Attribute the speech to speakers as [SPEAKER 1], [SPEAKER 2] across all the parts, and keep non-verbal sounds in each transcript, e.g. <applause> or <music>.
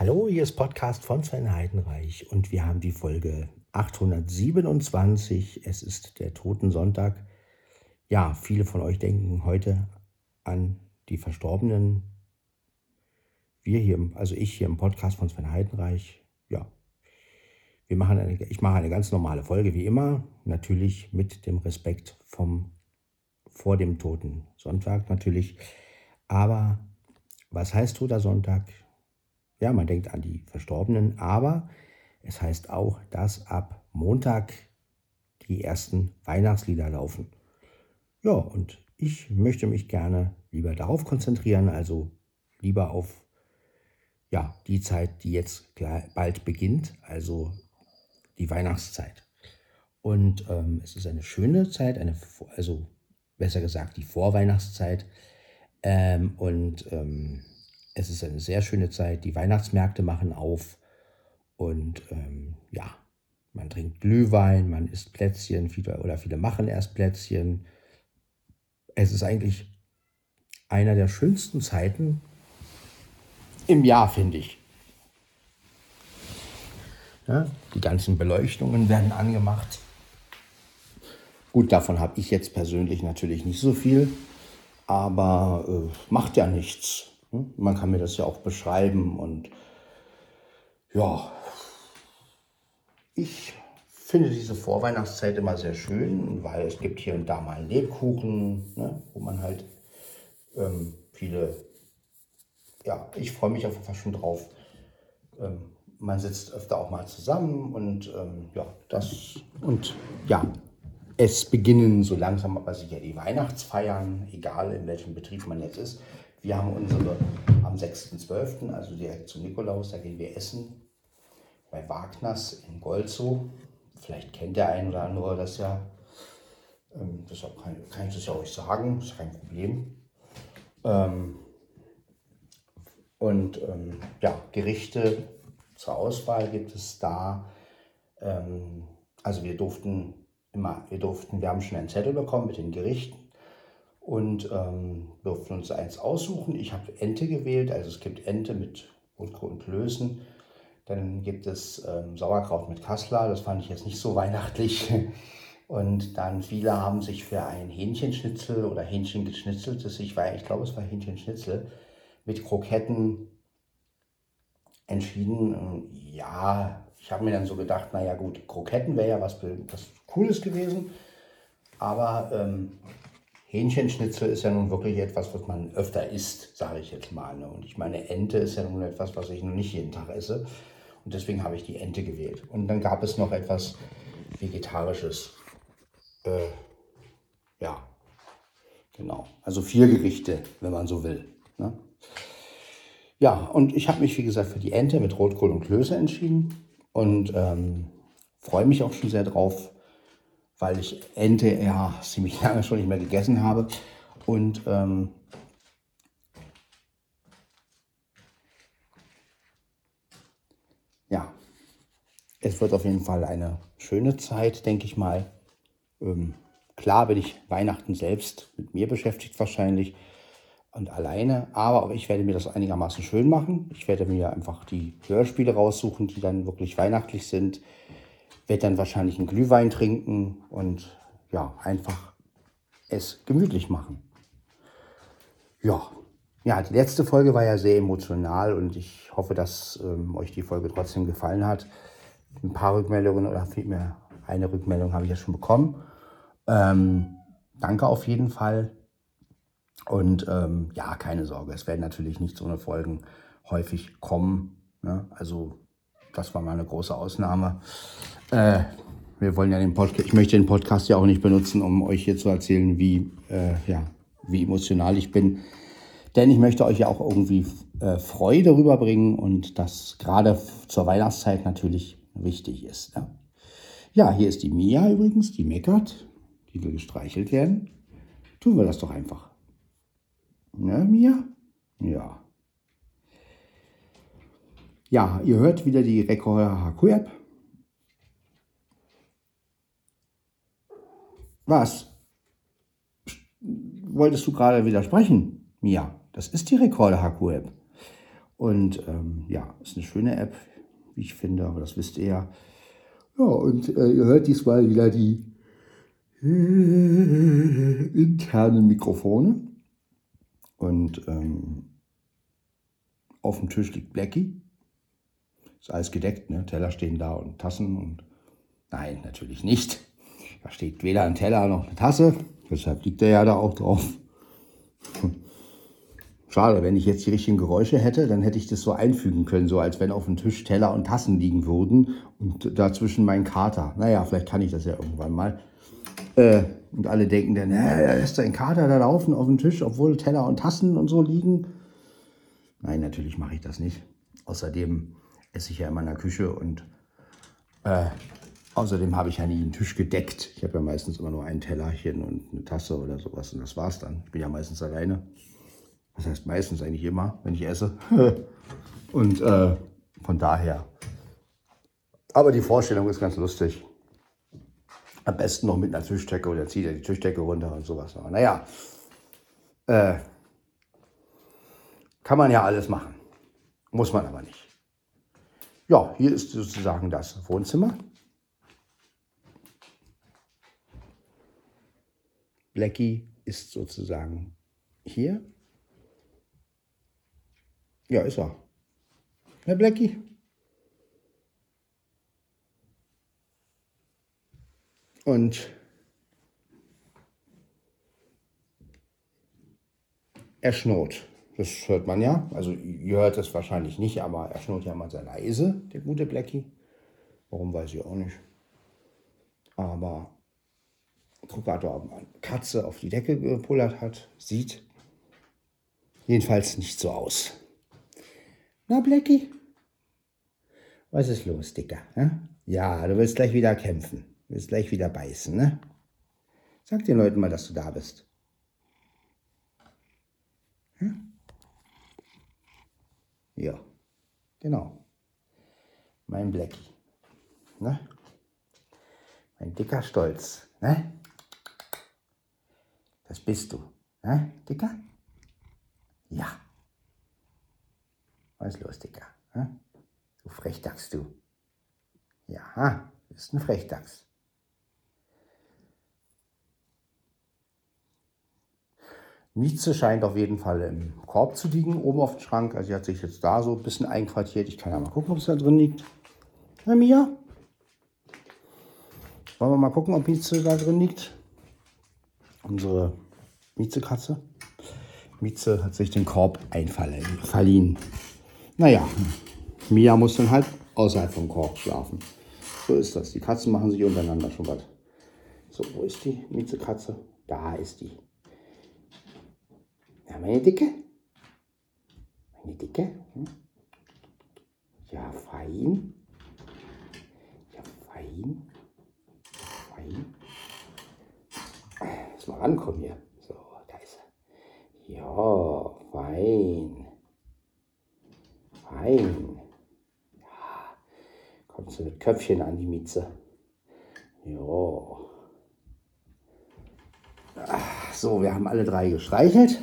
[SPEAKER 1] Hallo, hier ist Podcast von Sven Heidenreich und wir haben die Folge 827. Es ist der Totensonntag. Ja, viele von euch denken heute an die Verstorbenen. Wir hier, also ich hier im Podcast von Sven Heidenreich, ja, wir machen eine, ich mache eine ganz normale Folge wie immer, natürlich mit dem Respekt vom vor dem Toten Sonntag natürlich. Aber was heißt Toter Sonntag? Ja, man denkt an die Verstorbenen, aber es heißt auch, dass ab Montag die ersten Weihnachtslieder laufen. Ja, und ich möchte mich gerne lieber darauf konzentrieren, also lieber auf ja, die Zeit, die jetzt bald beginnt, also die Weihnachtszeit. Und ähm, es ist eine schöne Zeit, eine, also besser gesagt die Vorweihnachtszeit. Ähm, und ähm, es ist eine sehr schöne Zeit. Die Weihnachtsmärkte machen auf und ähm, ja, man trinkt Glühwein, man isst Plätzchen viele, oder viele machen erst Plätzchen. Es ist eigentlich einer der schönsten Zeiten im Jahr, finde ich. Ja, die ganzen Beleuchtungen werden angemacht. Gut, davon habe ich jetzt persönlich natürlich nicht so viel, aber äh, macht ja nichts. Hm? Man kann mir das ja auch beschreiben und ja, ich finde diese Vorweihnachtszeit immer sehr schön, weil es gibt hier und da mal Lebkuchen, ne, wo man halt ähm, viele, ja, ich freue mich auf jeden Fall schon drauf. Ähm, man sitzt öfter auch mal zusammen und ähm, ja, das und ja, es beginnen so langsam aber sicher die Weihnachtsfeiern, egal in welchem Betrieb man jetzt ist. Wir haben unsere am 6.12., also direkt zum Nikolaus, da gehen wir essen bei Wagners in Golzow. Vielleicht kennt der ein oder andere das ja. Ähm, deshalb kann, kann, ich das ja euch sagen, ist kein Problem. Ähm, und ähm, ja, Gerichte zur Auswahl gibt es da. Ähm, also wir durften immer, wir durften, wir haben schon einen Zettel bekommen mit den Gerichten und ähm, durften uns eins aussuchen. Ich habe Ente gewählt, also es gibt Ente mit Rotkohl und Klößen. Dann gibt es ähm, Sauerkraut mit Kassler, das fand ich jetzt nicht so <laughs> weihnachtlich. Und dann viele haben sich für ein Hähnchenschnitzel oder Hähnchengeschnitzeltes, ich, ich glaube es war Hähnchenschnitzel, mit Kroketten entschieden. Ja, ich habe mir dann so gedacht, naja gut, Kroketten wäre ja was, was Cooles gewesen. Aber ähm, Hähnchenschnitzel ist ja nun wirklich etwas, was man öfter isst, sage ich jetzt mal. Ne? Und ich meine, Ente ist ja nun etwas, was ich noch nicht jeden Tag esse. Und deswegen habe ich die Ente gewählt. Und dann gab es noch etwas Vegetarisches. Äh, ja, genau. Also vier Gerichte, wenn man so will. Ne? Ja, und ich habe mich, wie gesagt, für die Ente mit Rotkohl und Klöße entschieden und ähm, freue mich auch schon sehr drauf, weil ich Ente ja ziemlich <laughs> lange schon nicht mehr gegessen habe. Und ähm, ja, es wird auf jeden Fall eine schöne Zeit, denke ich mal. Ähm, klar bin ich Weihnachten selbst mit mir beschäftigt wahrscheinlich und alleine. Aber ich werde mir das einigermaßen schön machen. Ich werde mir einfach die Hörspiele raussuchen, die dann wirklich weihnachtlich sind. Werde dann wahrscheinlich einen Glühwein trinken und ja, einfach es gemütlich machen. Ja, ja, die letzte Folge war ja sehr emotional und ich hoffe, dass ähm, euch die Folge trotzdem gefallen hat. Ein paar Rückmeldungen oder vielmehr eine Rückmeldung habe ich ja schon bekommen. Ähm, danke auf jeden Fall. Und ähm, ja, keine Sorge, es werden natürlich nicht so eine Folgen häufig kommen. Ne? Also das war mal eine große Ausnahme. Äh, wir wollen ja den Podcast, ich möchte den Podcast ja auch nicht benutzen, um euch hier zu erzählen, wie, äh, ja, wie emotional ich bin. Denn ich möchte euch ja auch irgendwie äh, Freude rüberbringen und das gerade zur Weihnachtszeit natürlich wichtig ist. Ne? Ja, hier ist die Mia übrigens, die meckert, die will gestreichelt werden. Tun wir das doch einfach. Ne, Mia? Ja. Ja, ihr hört wieder die Rekorder HQ-App. Was? Wolltest du gerade widersprechen? Mia, das ist die Rekorder HQ-App. Und ähm, ja, ist eine schöne App, wie ich finde, aber das wisst ihr ja. Ja, und äh, ihr hört diesmal wieder die internen Mikrofone. Und ähm, auf dem Tisch liegt Blackie. Ist alles gedeckt, ne? Teller stehen da und Tassen und nein, natürlich nicht. Da steht weder ein Teller noch eine Tasse. Deshalb liegt er ja da auch drauf. Schade, wenn ich jetzt die richtigen Geräusche hätte, dann hätte ich das so einfügen können, so als wenn auf dem Tisch Teller und Tassen liegen würden und dazwischen mein Kater. Naja, vielleicht kann ich das ja irgendwann mal. Äh, und alle denken dann, äh, da ist ein Kater da laufen auf dem Tisch, obwohl Teller und Tassen und so liegen. Nein, natürlich mache ich das nicht. Außerdem esse ich ja in meiner Küche und äh, außerdem habe ich ja nie einen Tisch gedeckt. Ich habe ja meistens immer nur ein Tellerchen und eine Tasse oder sowas und das war's dann. Ich bin ja meistens alleine. Das heißt meistens eigentlich immer, wenn ich esse. <laughs> und äh, von daher. Aber die Vorstellung ist ganz lustig. Am besten noch mit einer Tischdecke oder zieht er die Tischdecke runter und sowas. Aber naja, äh, kann man ja alles machen. Muss man aber nicht. Ja, hier ist sozusagen das Wohnzimmer. Blackie ist sozusagen hier. Ja, ist er. Herr Blackie? Und er schnurrt. Das hört man ja. Also ihr hört es wahrscheinlich nicht, aber er schnurrt ja mal sehr leise, der gute Blackie. Warum weiß ich auch nicht. Aber guck gerade, ob eine Katze auf die Decke gepullert hat. Sieht jedenfalls nicht so aus. Na, Blackie? Was ist los, Dicker? Ja, du willst gleich wieder kämpfen. Du willst gleich wieder beißen, ne? Sag den Leuten mal, dass du da bist. Ja, genau. Mein Blackie. Ne? Mein dicker Stolz. Ne? Das bist du. Ne, Dicker? Ja. Was ist los, Dicker? Ne? Du Frechdachs, du. Ja, du bist ein Frechdachs. Mieze scheint auf jeden Fall im Korb zu liegen, oben auf dem Schrank. Also sie hat sich jetzt da so ein bisschen einquartiert. Ich kann ja mal gucken, ob es da drin liegt. Na, Mia? Wollen wir mal gucken, ob Mieze da drin liegt? Unsere Mieze-Katze. Mieze hat sich den Korb einverliehen. Naja, Mia muss dann halt außerhalb vom Korb schlafen. So ist das. Die Katzen machen sich untereinander schon was. So, wo ist die Mieze-Katze? Da ist die. Ja, meine Dicke? Meine Dicke? Hm? Ja, fein. Ja, fein. Fein. Lass mal rankommen hier. So, da ist er. Ja, fein. Fein. Ja, kommst du mit Köpfchen an die Mieze. Ja. So, wir haben alle drei gestreichelt.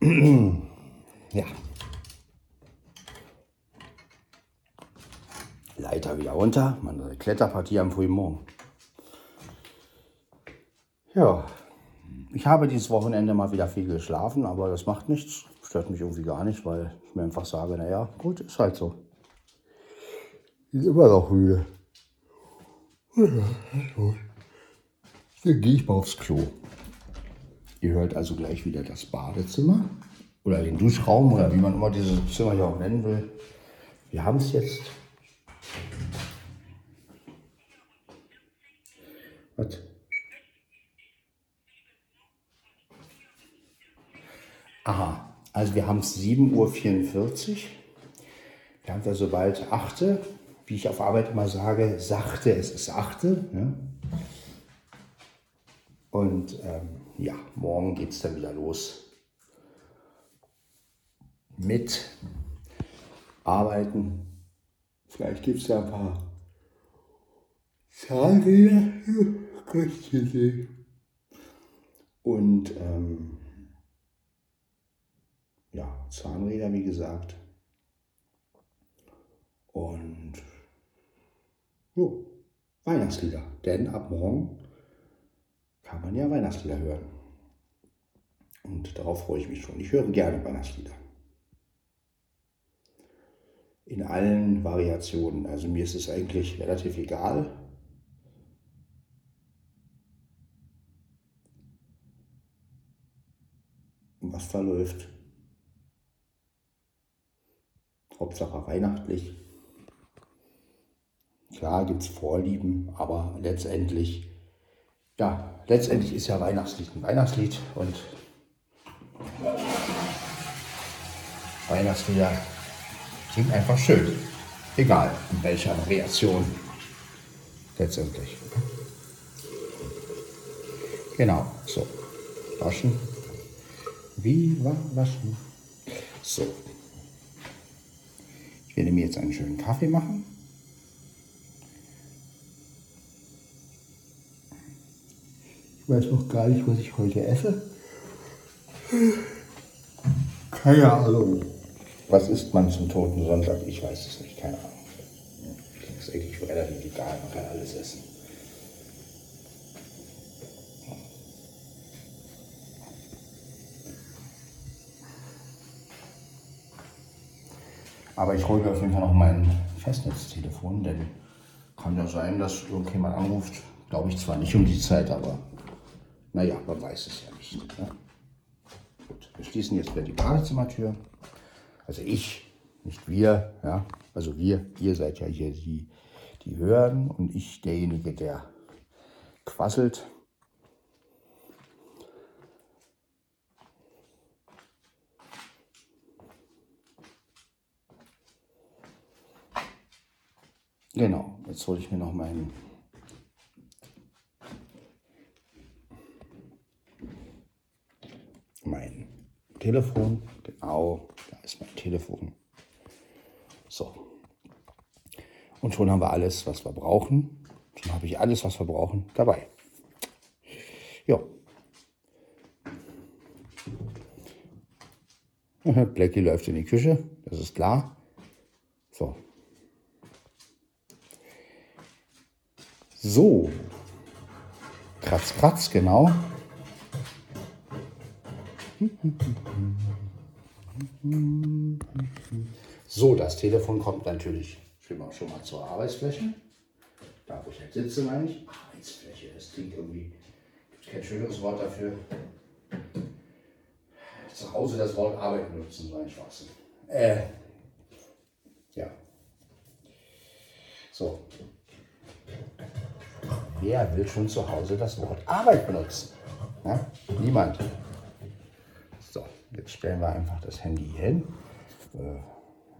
[SPEAKER 1] <clears throat> ja. Leiter wieder runter. Meine Kletterpartie am frühen Morgen. Ja, ich habe dieses Wochenende mal wieder viel geschlafen, aber das macht nichts. Stört mich irgendwie gar nicht, weil ich mir einfach sage, naja, gut, ist halt so. Ist immer noch müde. Dann gehe ich mal aufs Klo. Ihr hört also gleich wieder das Badezimmer oder den Duschraum oder wie man immer dieses Zimmer hier auch nennen will. Wir haben es jetzt. Was? Aha, also wir haben es 7.44 Uhr. Wir haben ja sobald 8. Wie ich auf Arbeit immer sage, sachte, es ist 8. Ne? Und ähm, ja, morgen geht es dann wieder los mit Arbeiten. Vielleicht gibt es ja ein paar Zahnräder. Und ähm, ja, Zahnräder, wie gesagt. Und jo, Weihnachtslieder. Denn ab morgen kann man ja Weihnachtslieder hören. Und darauf freue ich mich schon. Ich höre gerne Weihnachtslieder. In allen Variationen. Also mir ist es eigentlich relativ egal. Was verläuft. Hauptsache weihnachtlich. Klar gibt es Vorlieben, aber letztendlich, ja, letztendlich ist ja Weihnachtslied ein Weihnachtslied und Weihnachtslieder sind einfach schön. Egal in welcher Variation letztendlich. Genau, so. Waschen. Wie war waschen? So. Ich werde mir jetzt einen schönen Kaffee machen. Ich weiß noch gar nicht, was ich heute esse. Keine Ahnung. Was isst man zum Toten Sonntag? Ich weiß es nicht, keine Ahnung. Das ist eigentlich relativ egal, man kann alles essen. Aber ich hole mir auf jeden Fall noch mein Festnetztelefon, denn kann ja sein, dass irgendjemand anruft. Glaube ich zwar nicht um die Zeit, aber naja, man weiß es ja nicht. Ne? Gut, wir schließen jetzt wieder die Badezimmertür. Also ich, nicht wir, ja. Also wir, ihr seid ja hier die, die hören und ich derjenige, der quasselt. Genau, jetzt hole ich mir noch meinen mein Telefon. Genau, da ist mein Telefon. So. Und schon haben wir alles, was wir brauchen. Schon habe ich alles, was wir brauchen, dabei. Ja. <laughs> Blackie läuft in die Küche, das ist klar. So, So. Kratz, kratz, genau. So, das Telefon kommt natürlich schon mal, zur Arbeitsfläche. Da, wo ich jetzt sitze, meine ich. Arbeitsfläche, das klingt irgendwie, gibt kein schöneres Wort dafür. Zu Hause das Wort Arbeit benutzen, so ein Schwachsinn. Äh, ja. So, Wer will schon zu Hause das Wort Arbeit benutzen? Ja? Niemand. Jetzt stellen wir einfach das Handy hin. Äh,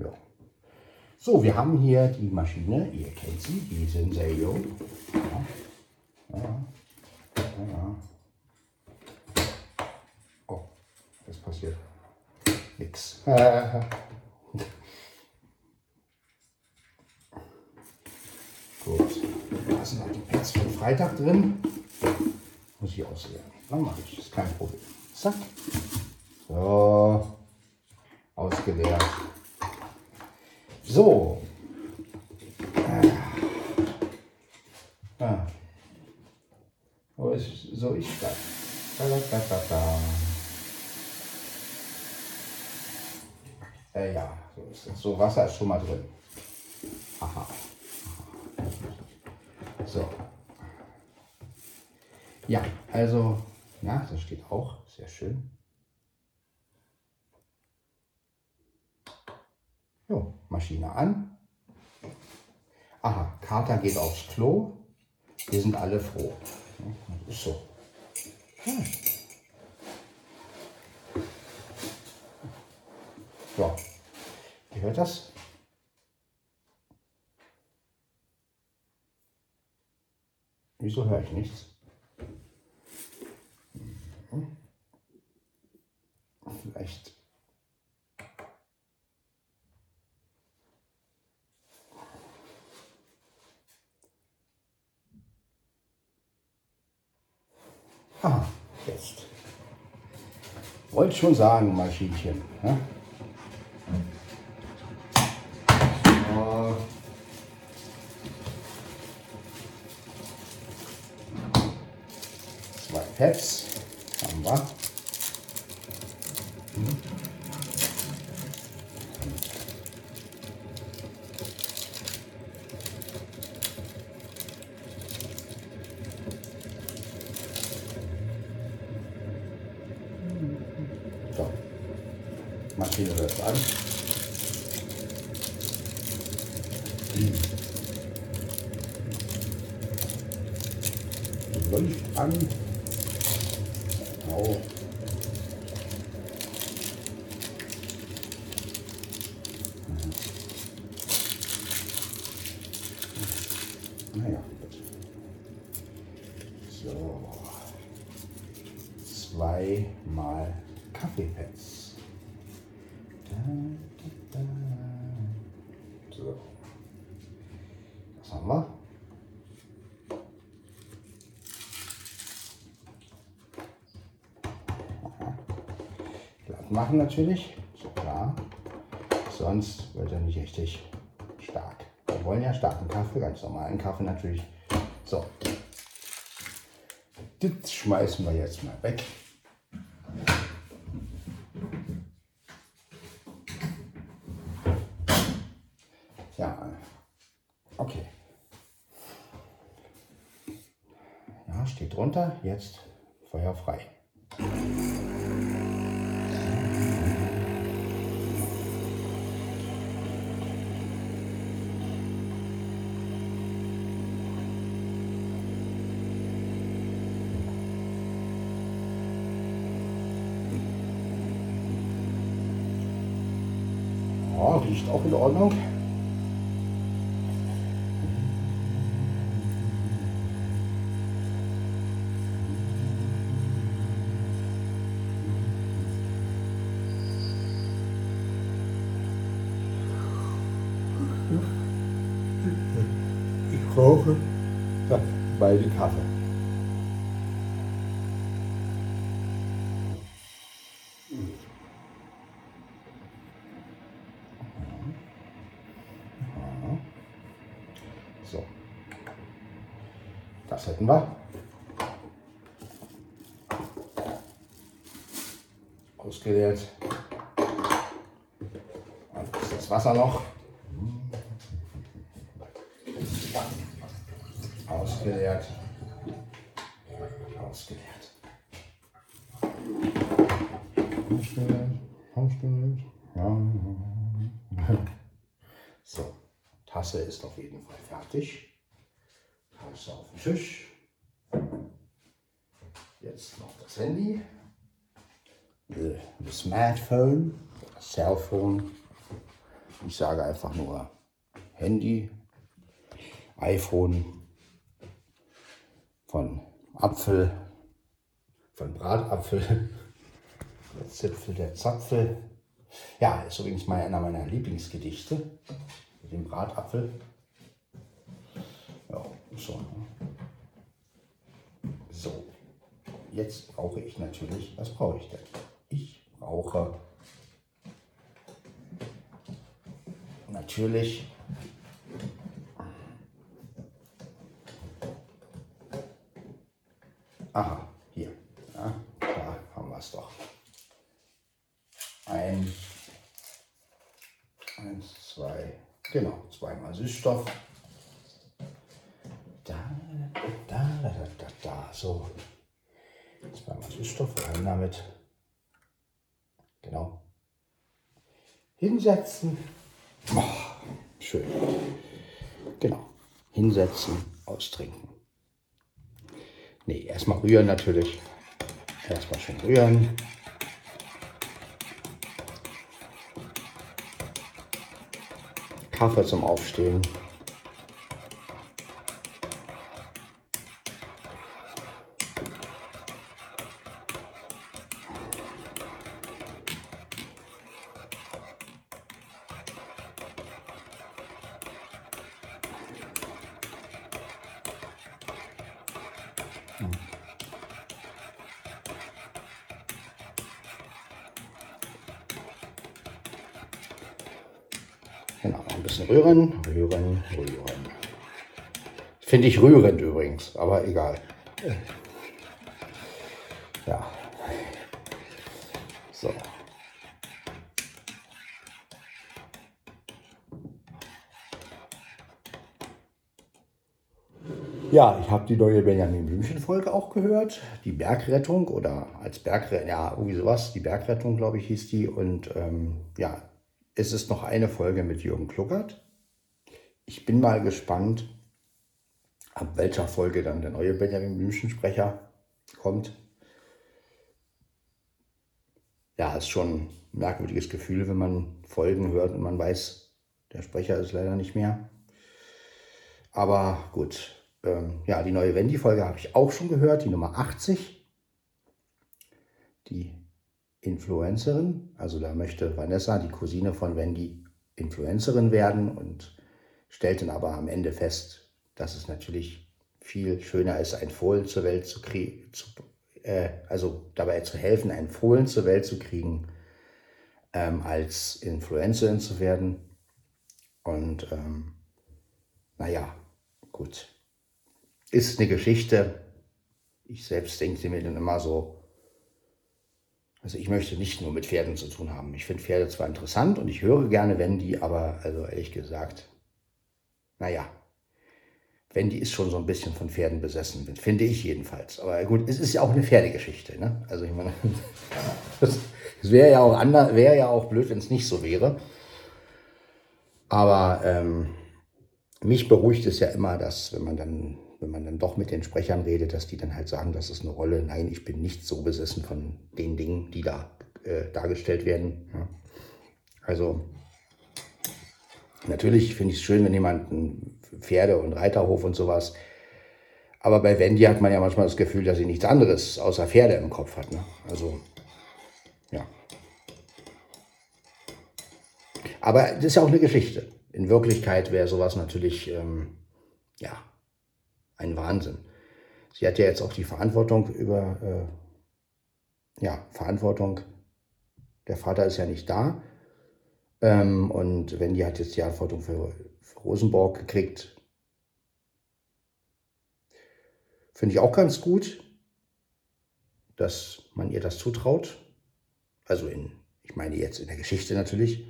[SPEAKER 1] ja. So, wir haben hier die Maschine, ihr kennt sie, die Senseo. Ja. Ja. Ja. Oh, was passiert? Nix. <laughs> Gut lassen noch die Pads von Freitag drin. Muss ich ausleeren. Dann mache ich, ist kein Problem. Zack. So. Ausgeleert. So. Ah. ah. Wo ist, so ist das. Da, da, da, da. Äh, ja, so ist das. So, Wasser ist schon mal drin. Aha. So. Ja, also, ja, das steht auch sehr schön. Jo, Maschine an. Aha, Kater geht aufs Klo. Wir sind alle froh. Ist so. Hm. So, ihr hört das? Wieso höre ich nichts? Hm. Vielleicht. Ah, jetzt. wollte schon sagen, Maschinchen. Ne? Zwei Pads haben wir. So. Maschine läuft an. Läuft an. Genau. Naja, gut. So. Zweimal Kaffeepads. Da, da, da. So. Was haben wir? Aha. Glatt machen natürlich, so klar. Sonst wird er nicht richtig stark. Wir wollen ja starken Kaffee, ganz normalen Kaffee natürlich. So. Das schmeißen wir jetzt mal weg. Ja, okay. Ja, steht drunter. Jetzt Feuer frei. Ja, riecht auch in Ordnung. Ich rauche ja, beide Kaffee. So. Das hätten wir. Ausgeleert. Und ist das Wasser noch. Ausgeleert. Ausgeleert. Ausgeleert. Ausgeleert. Ja. So, Tasse ist auf jeden Fall fertig. Tasse auf den Tisch. Jetzt noch das Handy. The, the Das Cellphone. Ich sage einfach nur Handy, iPhone von Apfel, von Bratapfel, der Zipfel, der Zapfel. Ja, ist übrigens mal einer meiner Lieblingsgedichte mit dem Bratapfel. Ja, so. ne? So, jetzt brauche ich natürlich, was brauche ich denn? Ich brauche natürlich Aha, hier. Ja, da haben wir es doch. Ein, eins, zwei, genau, zweimal Süßstoff. Da, da, da, da, da, so. Zweimal Süßstoff rein damit. Genau. Hinsetzen. Oh, schön. Genau. Hinsetzen, austrinken. Nee, erstmal rühren natürlich. Erstmal schön rühren. Kaffee zum Aufstehen. Finde ich rührend übrigens, aber egal. Ja. So. Ja, ich habe die neue Benjamin Blümchen-Folge auch gehört. Die Bergrettung oder als Bergrettung, ja, irgendwie sowas. Die Bergrettung, glaube ich, hieß die. Und ähm, ja, es ist noch eine Folge mit Jürgen Kluckert. Ich bin mal gespannt, ab welcher Folge dann der neue Benjamin Blümchen-Sprecher kommt. Ja, ist schon ein merkwürdiges Gefühl, wenn man Folgen hört und man weiß, der Sprecher ist leider nicht mehr. Aber gut, ähm, ja, die neue Wendy-Folge habe ich auch schon gehört, die Nummer 80. Die Influencerin, also da möchte Vanessa, die Cousine von Wendy, Influencerin werden und stellt dann aber am Ende fest, dass es natürlich viel schöner ist, ein Fohlen zur Welt zu kriegen, äh, also dabei zu helfen, ein Fohlen zur Welt zu kriegen, ähm, als Influencerin zu werden. Und ähm, naja, gut ist eine Geschichte. Ich selbst denke mir dann immer so, also ich möchte nicht nur mit Pferden zu tun haben. Ich finde Pferde zwar interessant und ich höre gerne Wendy, aber also ehrlich gesagt, naja, Wendy ist schon so ein bisschen von Pferden besessen, finde ich jedenfalls. Aber gut, es ist ja auch eine Pferdegeschichte. Ne? Also ich meine, <laughs> es wäre ja auch wäre ja auch blöd, wenn es nicht so wäre. Aber ähm, mich beruhigt es ja immer, dass wenn man dann wenn man dann doch mit den Sprechern redet, dass die dann halt sagen, das ist eine Rolle. Nein, ich bin nicht so besessen von den Dingen, die da äh, dargestellt werden. Ja. Also natürlich finde ich es schön, wenn jemand einen Pferde- und Reiterhof und sowas. Aber bei Wendy hat man ja manchmal das Gefühl, dass sie nichts anderes außer Pferde im Kopf hat. Ne? Also, ja. Aber das ist ja auch eine Geschichte. In Wirklichkeit wäre sowas natürlich, ähm, ja, ein Wahnsinn. Sie hat ja jetzt auch die Verantwortung über, äh, ja, Verantwortung. Der Vater ist ja nicht da. Ähm, und Wendy hat jetzt die Verantwortung für, für Rosenborg gekriegt. Finde ich auch ganz gut, dass man ihr das zutraut. Also in, ich meine jetzt in der Geschichte natürlich.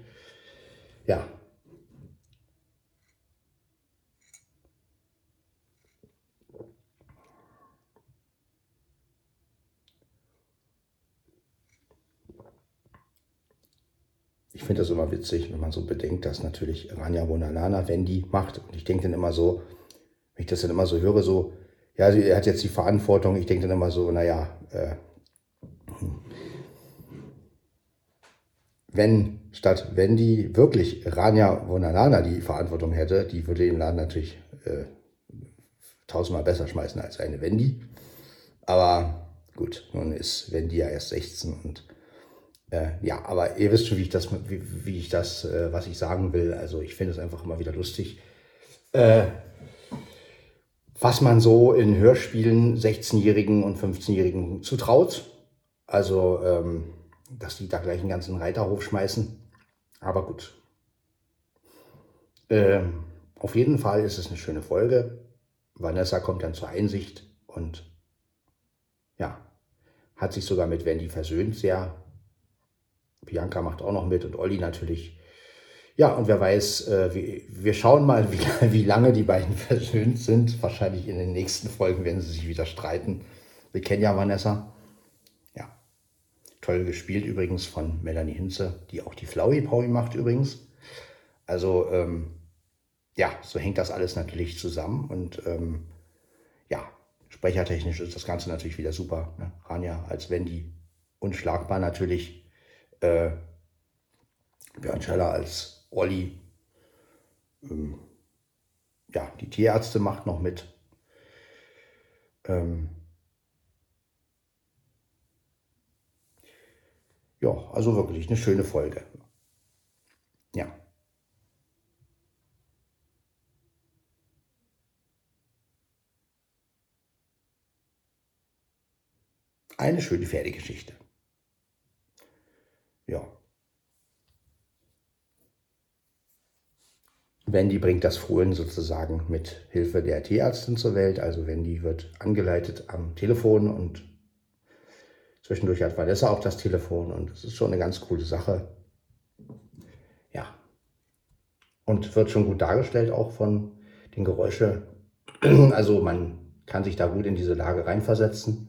[SPEAKER 1] Ja, ich finde das immer witzig, wenn man so bedenkt, dass natürlich Rania Bonalana Wendy macht. Und ich denke dann immer so, wenn ich das dann immer so höre, so, ja, sie hat jetzt die Verantwortung. Ich denke dann immer so, naja, äh, wenn statt Wendy wirklich Rania Bonalana die Verantwortung hätte, die würde den Laden natürlich äh, tausendmal besser schmeißen als eine Wendy. Aber gut, nun ist Wendy ja erst 16 und äh, ja, aber ihr wisst schon, wie ich das, wie, wie ich das, äh, was ich sagen will. Also ich finde es einfach immer wieder lustig, äh, was man so in Hörspielen 16-Jährigen und 15-Jährigen zutraut. Also, ähm, dass die da gleich einen ganzen Reiterhof schmeißen. Aber gut. Ähm, auf jeden Fall ist es eine schöne Folge. Vanessa kommt dann zur Einsicht und ja, hat sich sogar mit Wendy versöhnt, sehr Bianca macht auch noch mit und Olli natürlich. Ja, und wer weiß, äh, wie, wir schauen mal, <laughs> wie, wie lange die beiden <laughs> versöhnt sind. Wahrscheinlich in den nächsten Folgen werden sie sich wieder streiten. Wir kennen ja Vanessa. Ja, toll gespielt übrigens von Melanie Hinze, die auch die Powie macht übrigens. Also, ähm, ja, so hängt das alles natürlich zusammen und ähm, ja, sprechertechnisch ist das Ganze natürlich wieder super. Ne? Rania als Wendy unschlagbar natürlich äh, Björn Scheller als Olli. Ähm, ja, die Tierärzte macht noch mit. Ähm, ja, also wirklich eine schöne Folge. Ja. Eine schöne Pferdegeschichte. Ja. Wendy bringt das Fohlen sozusagen mit Hilfe der Tierärztin zur Welt. Also Wendy wird angeleitet am Telefon und zwischendurch hat Vanessa auch das Telefon und es ist schon eine ganz coole Sache. Ja. Und wird schon gut dargestellt auch von den Geräuschen. <clears throat> Also man kann sich da gut in diese Lage reinversetzen.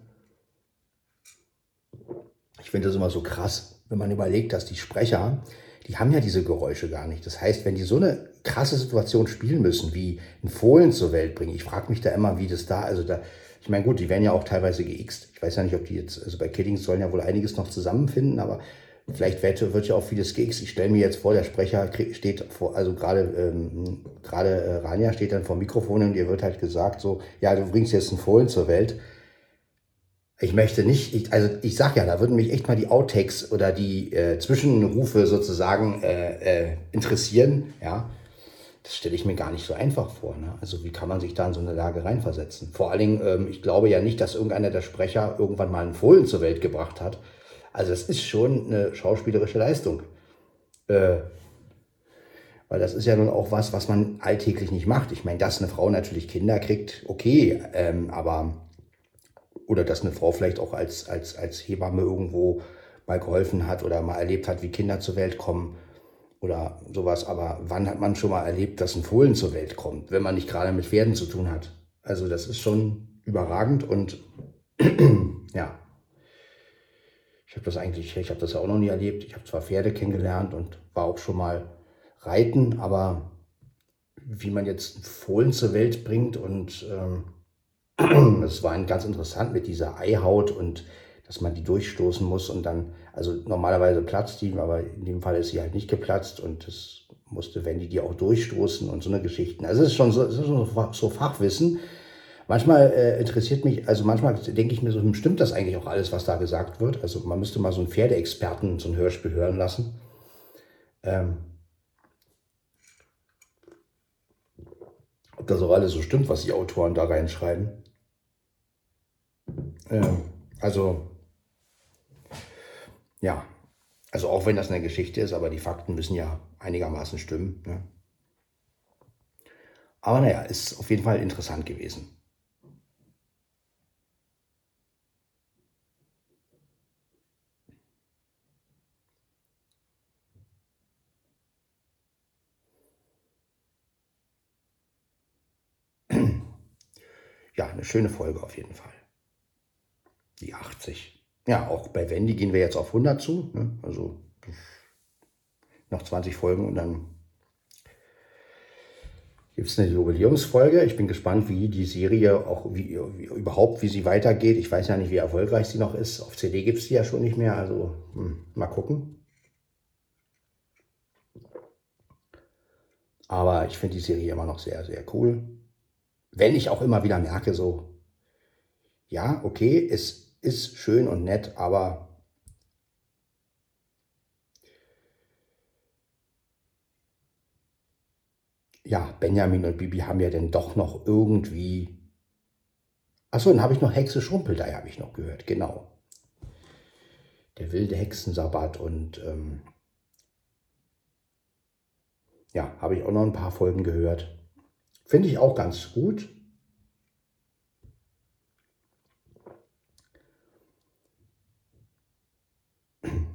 [SPEAKER 1] Ich finde das immer so krass, wenn man überlegt, dass die Sprecher, die haben ja diese Geräusche gar nicht. Das heißt, wenn die so eine krasse Situation spielen müssen, wie ein Fohlen zur Welt bringen, ich frage mich da immer, wie das da, also da, ich meine, gut, die werden ja auch teilweise geixt. Ich weiß ja nicht, ob die jetzt, also bei Kiddings sollen ja wohl einiges noch zusammenfinden, aber vielleicht wird, wird ja auch vieles geixt. Ich stelle mir jetzt vor, der Sprecher steht vor, also gerade ähm, gerade äh, Rania steht dann vor dem Mikrofon und ihr wird halt gesagt, so, ja, du bringst jetzt ein Fohlen zur Welt ich möchte nicht, ich, also ich sag ja, da würden mich echt mal die Outtakes oder die äh, Zwischenrufe sozusagen äh, äh, interessieren, ja. Das stelle ich mir gar nicht so einfach vor. Ne? Also wie kann man sich da in so eine Lage reinversetzen? Vor allen Dingen, ähm, ich glaube ja nicht, dass irgendeiner der Sprecher irgendwann mal einen Fohlen zur Welt gebracht hat. Also das ist schon eine schauspielerische Leistung. Äh, weil das ist ja nun auch was, was man alltäglich nicht macht. Ich meine, dass eine Frau natürlich Kinder kriegt, okay, ähm, aber oder dass eine Frau vielleicht auch als, als, als Hebamme irgendwo mal geholfen hat oder mal erlebt hat, wie Kinder zur Welt kommen oder sowas. Aber wann hat man schon mal erlebt, dass ein Fohlen zur Welt kommt, wenn man nicht gerade mit Pferden zu tun hat? Also das ist schon überragend und <clears throat> ja. Ich habe das eigentlich, ich habe das ja auch noch nie erlebt. Ich habe zwar Pferde kennengelernt und war auch schon mal reiten, aber wie man jetzt Fohlen zur Welt bringt und ähm, <clears throat> es war ganz interessant mit dieser Eihaut und dass man die durchstoßen muss und dann, also normalerweise platzt die, aber in dem Fall ist sie halt nicht geplatzt und das musste Wendy die auch durchstoßen und so eine Geschichten. Also es ist schon so, ist schon so Fachwissen. Manchmal äh, interessiert mich, also manchmal denke ich mir so, hm, stimmt das eigentlich auch alles, was da gesagt wird? Also man müsste mal so einen Pferdeexperten so ein Hörspiel hören lassen. Ähm, ob das auch alles so stimmt, was die Autoren da reinschreiben. Ähm, also, ja, also auch wenn das eine Geschichte ist, aber die Fakten müssen ja einigermaßen stimmen. Ne? Aber naja, ist auf jeden Fall interessant gewesen. <clears throat> Ja, eine schöne Folge auf jeden Fall die 80. Ja, auch bei Wendy gehen wir jetzt auf 100 zu. Ne? Also noch 20 Folgen und dann gibt es eine Jubiläumsfolge. Ich bin gespannt, wie die Serie auch, wie, wie, überhaupt, wie sie weitergeht. Ich weiß ja nicht, wie erfolgreich sie noch ist. Auf CD gibt es die ja schon nicht mehr, also hm, mal gucken. Aber ich finde die Serie immer noch sehr, sehr cool. Wenn ich auch immer wieder merke, so, ja, okay, es ist schön und nett, aber ja, Benjamin und Bibi haben ja dann doch noch irgendwie. Achso, dann habe ich noch Hexe Schrumpelei, habe ich noch gehört, genau. Der wilde Hexensabbat und ähm, ja, habe ich auch noch ein paar Folgen gehört. Finde ich auch ganz gut.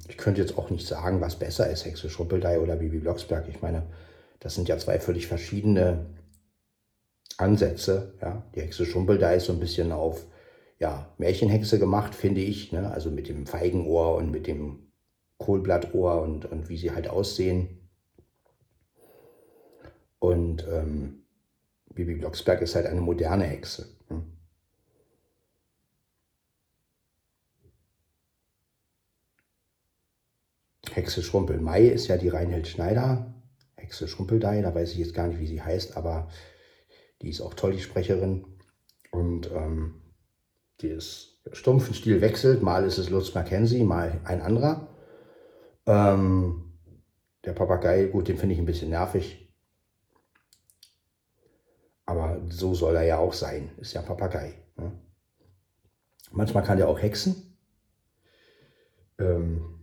[SPEAKER 1] Ich könnte jetzt auch nicht sagen, was besser ist, Hexe Schumpeldei oder Bibi Blocksberg. Ich meine, das sind ja zwei völlig verschiedene Ansätze. Ja? Die Hexe Schumpeldei ist so ein bisschen auf ja, Märchenhexe gemacht, finde ich. Ne? Also mit dem Feigenohr und mit dem Kohlblattohr und, und wie sie halt aussehen. Und ähm, Bibi Blocksberg ist halt eine moderne Hexe. Hexe Schrumpelmai ist ja die Reinhild Schneider. Hexe Schrumpeldei, da weiß ich jetzt gar nicht, wie sie heißt, aber die ist auch toll, die Sprecherin. Und ähm, die ist stumpfen Stil wechselt. Mal ist es Lutz Mackenzie, mal ein anderer. Ähm, der Papagei, gut, den finde ich ein bisschen nervig. Aber so soll er ja auch sein. Ist ja Papagei. Ne? Manchmal kann er auch hexen. Ähm,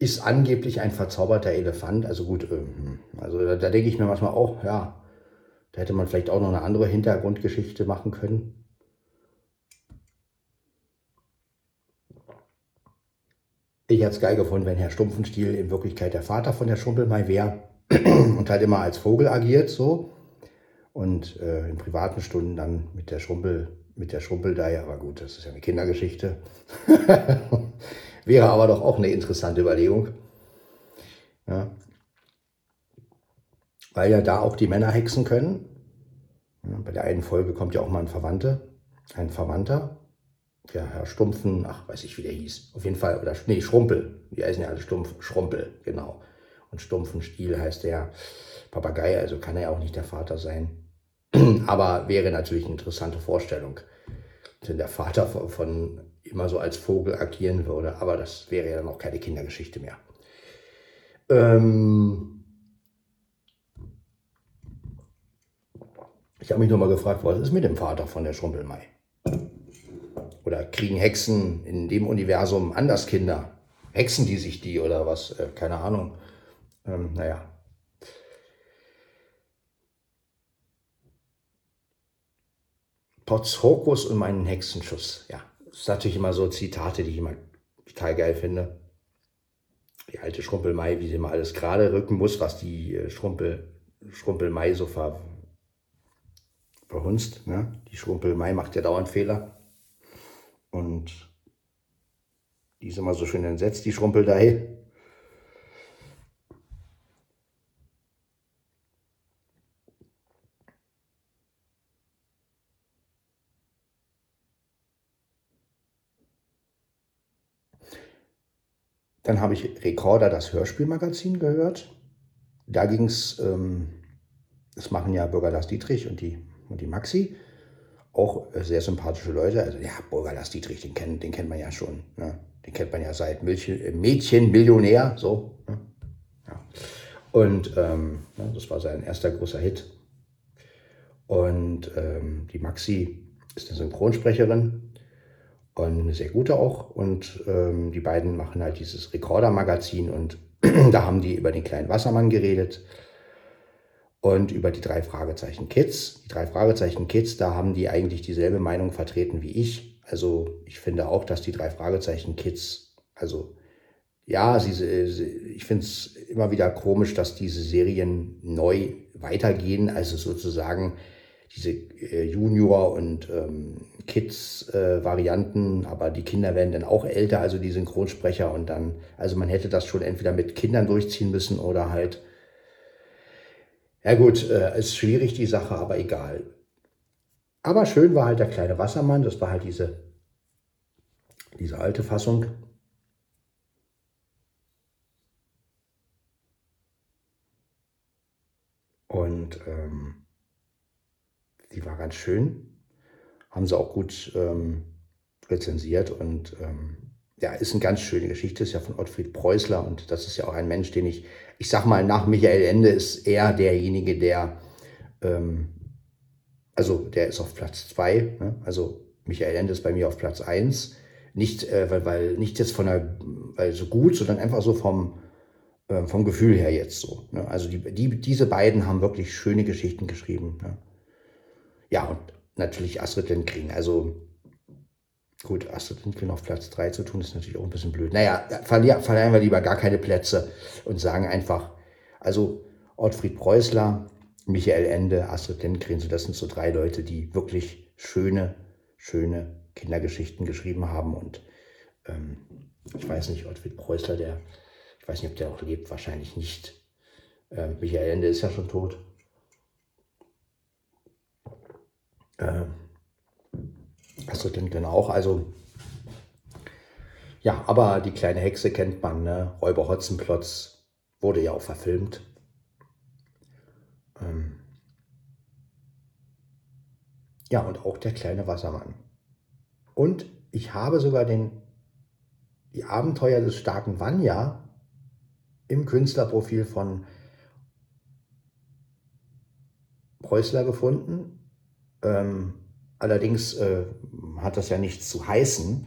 [SPEAKER 1] ist angeblich ein verzauberter Elefant. Also gut, ähm, also da, da denke ich mir manchmal auch, ja, da hätte man vielleicht auch noch eine andere Hintergrundgeschichte machen können. Ich hätte es geil gefunden, wenn Herr Stumpfenstiel in Wirklichkeit der Vater von der Schrumpelmai wäre <clears throat> und halt immer als Vogel agiert so und äh, in privaten Stunden dann mit der Schrumpel mit der Schrumpeldeie, aber gut, das ist ja eine Kindergeschichte. <laughs> Wäre aber doch auch eine interessante Überlegung. Ja. Weil ja da auch die Männer hexen können. Ja, bei der einen Folge kommt ja auch mal ein Verwandter, ein Verwandter. Ja, Herr Stumpfen, ach, weiß ich, wie der hieß. Auf jeden Fall, oder, nee, Schrumpel. Die heißen ja alle Stumpf, Schrumpel, genau. Und Stumpfenstiel heißt der Papagei, also kann er ja auch nicht der Vater sein. <clears throat> Aber wäre natürlich eine interessante Vorstellung, wenn der Vater von, von immer so als Vogel agieren würde. Aber das wäre ja dann auch keine Kindergeschichte mehr. Ähm ich habe mich nur mal gefragt, was ist mit dem Vater von der Schrumpelmai? Oder kriegen Hexen in dem Universum anders Kinder? Hexen die sich die oder was? Äh, keine Ahnung. Ähm, naja. Potz Hokus und meinen Hexenschuss. Ja, das sind natürlich immer so Zitate, die ich immer total geil finde. Die alte Schrumpelmai, wie sie immer alles gerade rücken muss, was die äh, Schrumpel, Schrumpelmai so ver, verhunzt. Ne? Die Schrumpelmai macht ja dauernd Fehler. Und die ist immer so schön entsetzt, die Schrumpeldeil. Dann habe ich Recorder, das Hörspielmagazin, gehört. Da ging es, ähm, das machen ja Bürger Lars Dietrich und die, und die Maxi, auch sehr sympathische Leute. Also ja, Bürger Lars Dietrich, den, kennt, den kennt man ja schon. Ne? Den kennt man ja seit Mädchen, äh, Mädchen Millionär, so. Ne? Ja. Und ähm, ja, das war sein erster großer Hit. Und ähm, die Maxi ist eine Synchronsprecherin und eine sehr gute auch. Und ähm, die beiden machen halt dieses Rekorder-Magazin und <clears throat> da haben die über den kleinen Wassermann geredet und über die drei Fragezeichen Kids. Die drei Fragezeichen Kids, da haben die eigentlich dieselbe Meinung vertreten wie ich. Also ich finde auch, dass die drei Fragezeichen Kids, also ja, sie, ich finde es immer wieder komisch, dass diese Serien neu weitergehen, also sozusagen diese äh, Junior- und ähm, Kids-Varianten, äh, aber die Kinder werden dann auch älter, also die Synchronsprecher und dann, also man hätte das schon entweder mit Kindern durchziehen müssen oder halt, ja gut, äh, ist schwierig die Sache, aber egal. Aber schön war halt der kleine Wassermann, das war halt diese, diese alte Fassung. Und ähm, die war ganz schön. Haben sie auch gut ähm, rezensiert und ähm, ja, ist eine ganz schöne Geschichte, ist ja von Ottfried Preußler und das ist ja auch ein Mensch, den ich, ich sag mal, nach Michael Ende ist er derjenige, der, ähm, also der ist auf Platz zwei, ne? also Michael Ende ist bei mir auf Platz eins, nicht, äh, weil, weil, nicht jetzt von der, weil so gut, sondern einfach so vom, äh, vom Gefühl her jetzt so. Ne? Also die, die, diese beiden haben wirklich schöne Geschichten geschrieben. Ne? Ja, und natürlich Astrid Lindgren. Also gut, Astrid Lindgren auf Platz 3 zu tun, ist natürlich auch ein bisschen blöd. Naja, verleihen wir lieber gar keine Plätze und sagen einfach, also Ottfried Preußler, Michael Ende, Astrid Lindgren, so das sind so drei Leute, die wirklich schöne, schöne Kindergeschichten geschrieben haben. Und ähm, ich weiß nicht, Ottfried Preußler, der, ich weiß nicht, ob der auch lebt, wahrscheinlich nicht. Ähm, Michael Ende ist ja schon tot. Äh, Astrid Lindgren auch. Also ja, aber die kleine Hexe kennt man, ne? Räuber Hotzenplotz wurde ja auch verfilmt. Ähm ja, und auch der kleine Wassermann. Und ich habe sogar den, die Abenteuer des starken Vanya im Künstlerprofil von Preußler gefunden. Ähm, allerdings äh, hat das ja nichts zu heißen.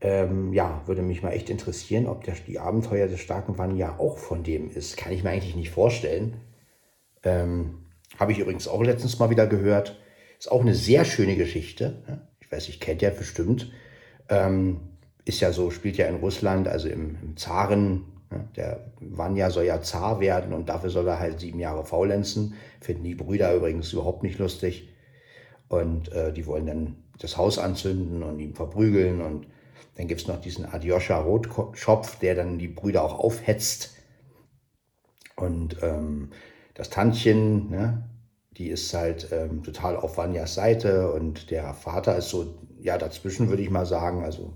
[SPEAKER 1] ähm, ja, würde mich mal echt interessieren, ob der, die Abenteuer des starken Vanya auch von dem ist. Kann ich mir eigentlich nicht vorstellen. Ähm, Habe ich übrigens auch letztens mal wieder gehört. Ist auch eine sehr schöne Geschichte. Ich weiß, ich kennt ja bestimmt. Ähm, ist ja so, spielt ja in Russland, also im, im Zaren. Der Vanya soll ja Zar werden und dafür soll er halt sieben Jahre faulenzen. Finden die Brüder übrigens überhaupt nicht lustig. Und äh, die wollen dann das Haus anzünden und ihn verprügeln und dann gibt es noch diesen Adyosha Rotschopf, der dann die Brüder auch aufhetzt. Und ähm, das Tantchen, ne, die ist halt ähm, total auf Vanyas Seite und der Vater ist so, ja, dazwischen würde ich mal sagen. Also,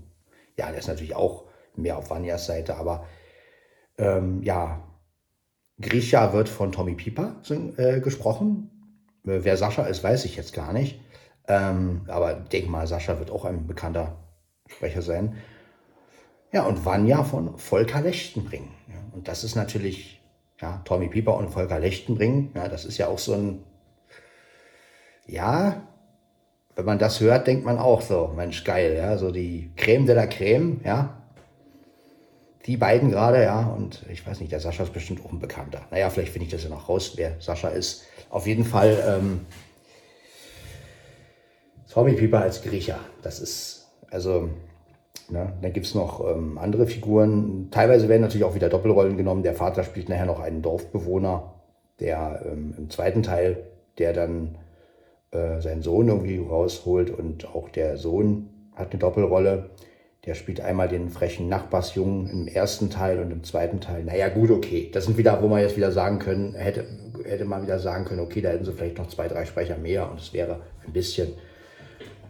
[SPEAKER 1] ja, der ist natürlich auch mehr auf Vanyas Seite, aber ähm, ja, Grisha wird von Tommy Pieper äh, gesprochen. Wer Sascha ist, weiß ich jetzt gar nicht. Ähm, aber denk mal, Sascha wird auch ein bekannter Sprecher sein. Ja, und Vanya von Volker Lechtenbring. Ja, und das ist natürlich, ja, Tommy Pieper und Volker Lechtenbring, ja, das ist ja auch so ein, ja, wenn man das hört, denkt man auch so, Mensch, geil, ja, so die Creme de la Creme, ja. Die beiden gerade, ja, und ich weiß nicht, der Sascha ist bestimmt auch ein Bekannter. Naja, vielleicht finde ich das ja noch raus, wer Sascha ist. Auf jeden Fall ähm, Tommy Pieper als Griecher. Das ist also, ne, dann gibt es noch ähm, andere Figuren. Teilweise werden natürlich auch wieder Doppelrollen genommen. Der Vater spielt nachher noch einen Dorfbewohner, der ähm, im zweiten Teil, der dann äh, seinen Sohn irgendwie rausholt und auch der Sohn hat eine Doppelrolle. Der spielt einmal den frechen Nachbarsjungen im ersten Teil und im zweiten Teil. Naja, gut, okay. Das sind wieder, wo man jetzt wieder sagen können, hätte, hätte man wieder sagen können, okay, da hätten sie vielleicht noch zwei, drei Sprecher mehr und es wäre ein bisschen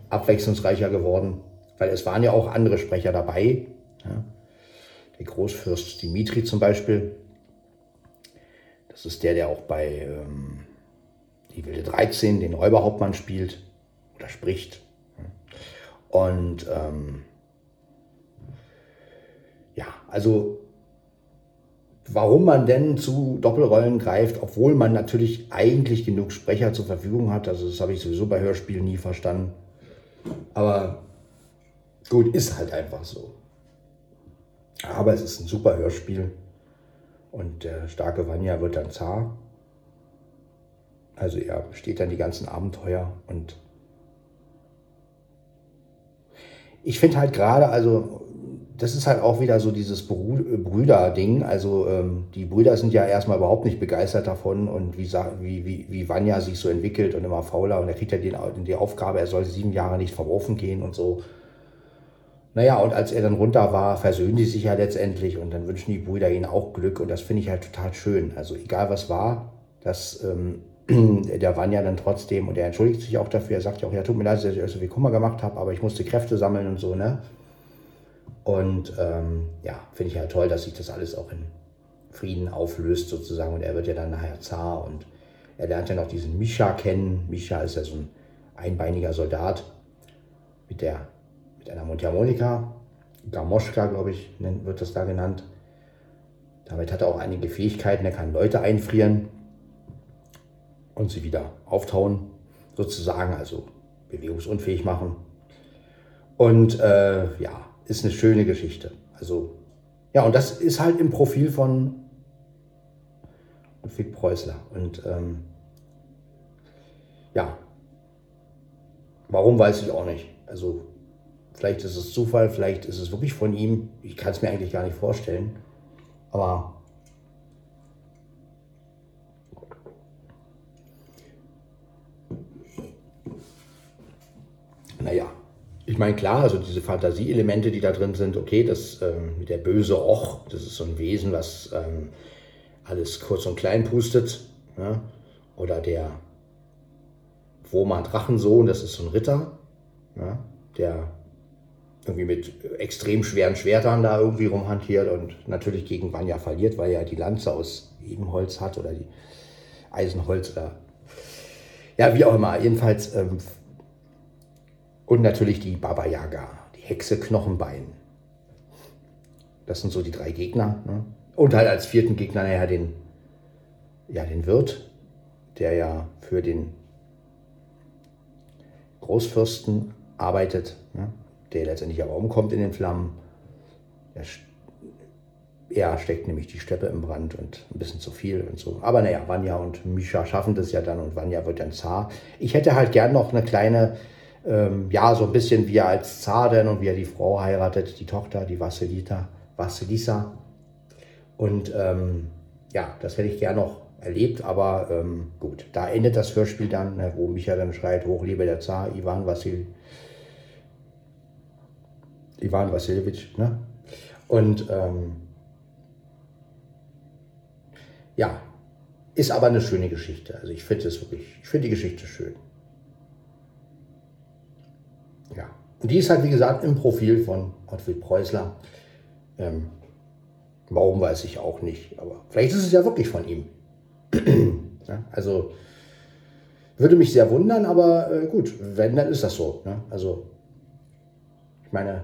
[SPEAKER 1] abwechslungsreicher geworden weil es waren ja auch andere Sprecher dabei. Ja. Der Großfürst Dimitri zum Beispiel. Das ist der, der auch bei ähm, Die Wilde 13 den Räuberhauptmann spielt oder spricht. Und ähm, ja, also warum man denn zu Doppelrollen greift, obwohl man natürlich eigentlich genug Sprecher zur Verfügung hat, also das habe ich sowieso bei Hörspielen nie verstanden. Aber Gut, ist halt einfach so. Aber es ist ein super Hörspiel. Und der starke Vanya wird dann Zar. Also er besteht dann die ganzen Abenteuer und ich finde halt gerade, also das ist halt auch wieder so dieses Brüder-Ding. Also ähm, die Brüder sind ja erstmal überhaupt nicht begeistert davon und wie, wie, wie, Vanya sich so entwickelt und immer fauler und er kriegt ja die, die Aufgabe, er soll sieben Jahre nicht verworfen gehen und so. Naja, und als er dann runter war, versöhnen die sich ja letztendlich und dann wünschen die Brüder ihnen auch Glück und das finde ich halt total schön. Also egal was war, dass ähm, <clears throat> der Vanya dann trotzdem, und er entschuldigt sich auch dafür, er sagt ja auch, ja, tut mir leid, dass ich so viel Kummer gemacht habe, aber ich musste Kräfte sammeln und so, ne? Und ähm, ja, finde ich halt toll, dass sich das alles auch in Frieden auflöst sozusagen und er wird ja dann nachher Zar und er lernt ja noch diesen Misha kennen. Misha ist ja so ein einbeiniger Soldat mit der mit einer Mundharmonika, Gamoschka, glaube ich, wird das da genannt. Damit hat er auch einige Fähigkeiten. Er kann Leute einfrieren und sie wieder auftauen, sozusagen, also bewegungsunfähig machen. Und äh, ja, ist eine schöne Geschichte. Also, ja, und das ist halt im Profil von Ludwig Preußler. Und ähm, ja, warum weiß ich auch nicht. Also Vielleicht ist es Zufall, vielleicht ist es wirklich von ihm. Ich kann es mir eigentlich gar nicht vorstellen. Aber naja, ich meine, klar, also diese Fantasieelemente, die da drin sind, okay, das ähm, mit der böse Och, das ist so ein Wesen, was ähm, alles kurz und klein pustet. Ja? Oder der Woma Drachensohn, das ist so ein Ritter, ja? der irgendwie mit extrem schweren Schwertern da irgendwie rumhantiert und natürlich gegen Vanya verliert, weil er die Lanze aus Ebenholz hat oder die Eisenholz oder ja, wie auch immer. Jedenfalls ähm, und natürlich die Baba Yaga, die Hexe Knochenbein. Das sind so die drei Gegner. Ne? Und halt als vierten Gegner nachher den, ja, den Wirt, der ja für den Großfürsten arbeitet. Ne? der letztendlich aber umkommt in den Flammen. Er, er steckt nämlich die Steppe im Brand und ein bisschen zu viel und so. Aber naja, Vanya und Misha schaffen das ja dann und Vanya wird dann Zar. Ich hätte halt gern noch eine kleine, ähm, ja, so ein bisschen wie er als Zar denn und wie er die Frau heiratet, die Tochter, die Vassilita, Vassilisa. Und ähm, ja, das hätte ich gern noch erlebt, aber ähm, gut, da endet das Hörspiel dann, ne, wo Micha dann schreit, hoch lebe der Zar, Ivan Vassil, Ivan Vassiljewitsch, ne? Und ähm, ja, ist aber eine schöne Geschichte. Also ich finde es wirklich, ich finde die Geschichte schön. Ja, und die ist halt wie gesagt im Profil von Ottfried Preußler. Ähm, warum weiß ich auch nicht, aber vielleicht ist es ja wirklich von ihm. ja, also würde mich sehr wundern, aber äh, gut, wenn, dann ist das so. Ne? Also, ich meine,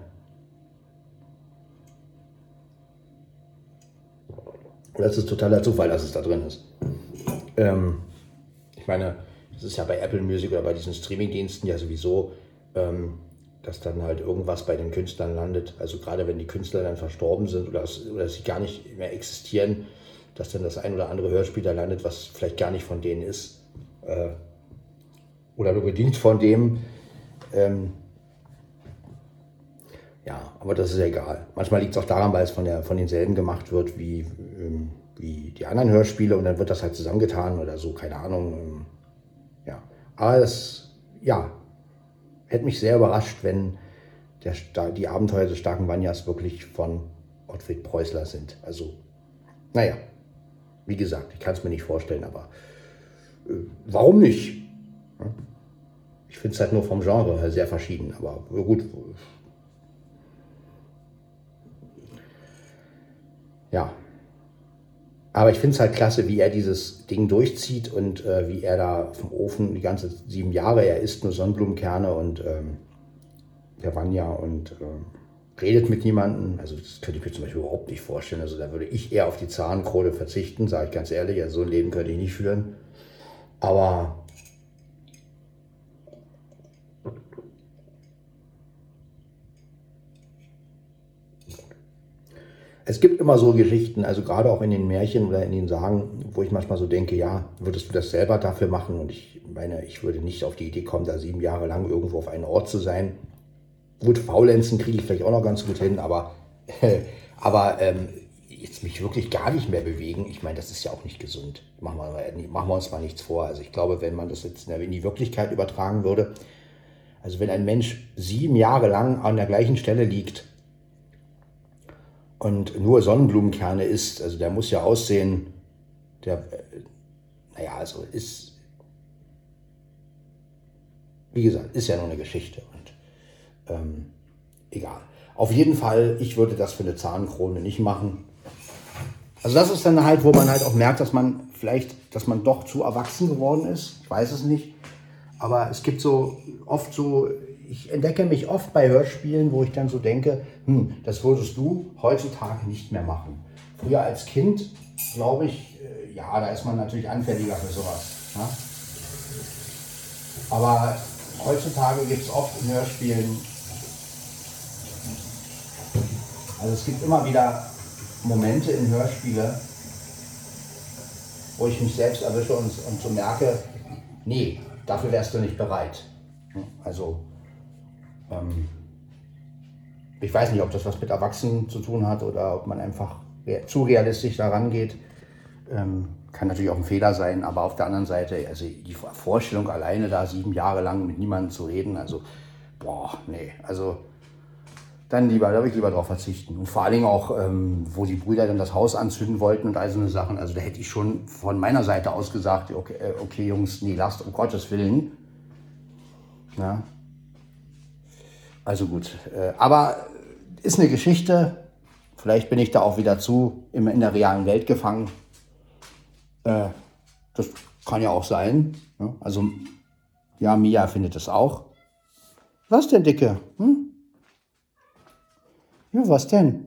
[SPEAKER 1] das ist totaler Zufall, dass es da drin ist. Ähm, ich meine, das ist ja bei Apple Music oder bei diesen Streamingdiensten ja sowieso, ähm, dass dann halt irgendwas bei den Künstlern landet. Also gerade wenn die Künstler dann verstorben sind oder, oder sie gar nicht mehr existieren, dass dann das ein oder andere Hörspiel da landet, was vielleicht gar nicht von denen ist. Äh, oder nur bedingt von dem. Ähm, ja, aber das ist ja egal. Manchmal liegt es auch daran, weil es von, der, von denselben gemacht wird wie, ähm, wie die anderen Hörspiele und dann wird das halt zusammengetan oder so, keine Ahnung. Ähm, ja, aber das, ja, hätte mich sehr überrascht, wenn der, die Abenteuer des starken Vanyas wirklich von Ottfried Preußler sind. Also, naja. Wie gesagt, ich kann es mir nicht vorstellen, aber äh, warum nicht? Ich finde es halt nur vom Genre her sehr verschieden, aber gut. Ja. Aber ich finde es halt klasse, wie er dieses Ding durchzieht und äh, wie er da vom Ofen die ganze sieben Jahre, er isst nur Sonnenblumenkerne und ähm, Vanya und ähm, redet mit niemandem. Also das könnte ich mir zum Beispiel überhaupt nicht vorstellen. Also da würde ich eher auf die Zahnkrone verzichten, sage ich ganz ehrlich. Also so ein Leben könnte ich nicht führen. Aber es gibt immer so Geschichten, also gerade auch in den Märchen oder in den Sagen, wo ich manchmal so denke, ja, würdest du das selber dafür machen? Und ich meine, ich würde nicht auf die Idee kommen, da sieben Jahre lang irgendwo auf einen Ort zu sein Gut, Faulenzen kriege ich vielleicht auch noch ganz gut hin, aber, <laughs> aber ähm, jetzt mich wirklich gar nicht mehr bewegen, ich meine, das ist ja auch nicht gesund. Machen wir, machen wir uns mal nichts vor. Also ich glaube, wenn man das jetzt in die Wirklichkeit übertragen würde, also wenn ein Mensch sieben Jahre lang an der gleichen Stelle liegt und nur Sonnenblumenkerne isst, also der muss ja aussehen, der, äh, naja, also ist, wie gesagt, ist ja nur eine Geschichte. Ähm, egal. Auf jeden Fall, ich würde das für eine Zahnkrone nicht machen. Also das ist dann halt, wo man halt auch merkt, dass man vielleicht, dass man doch zu erwachsen geworden ist. Ich weiß es nicht. Aber es gibt so oft so, ich entdecke mich oft bei Hörspielen, wo ich dann so denke, hm, das würdest du heutzutage nicht mehr machen. Früher als Kind, glaube ich, äh, ja, da ist man natürlich anfälliger für sowas. Ja? Aber heutzutage gibt es oft in Hörspielen Also es gibt immer wieder Momente in Hörspiele, wo ich mich selbst erwische und, und so merke, nee, dafür wärst du nicht bereit. Also ähm, ich weiß nicht, ob das was mit Erwachsenen zu tun hat oder ob man einfach zu realistisch daran geht. Ähm, kann natürlich auch ein Fehler sein, aber auf der anderen Seite, also die Vorstellung alleine da sieben Jahre lang mit niemandem zu reden, also boah, nee, also dann lieber, da würde ich lieber darauf verzichten. Und vor allen Dingen auch, ähm, wo die Brüder dann das Haus anzünden wollten und all so eine Sachen. Also da hätte ich schon von meiner Seite aus gesagt, okay, äh, okay Jungs, nee, lasst um Gottes Willen. Ja. Also gut. Äh, aber ist eine Geschichte. Vielleicht bin ich da auch wieder zu immer in der realen Welt gefangen. Äh, das kann ja auch sein. Ja. Also, ja, Mia findet es auch. Was denn, Dicke? Hm? Ja, was denn?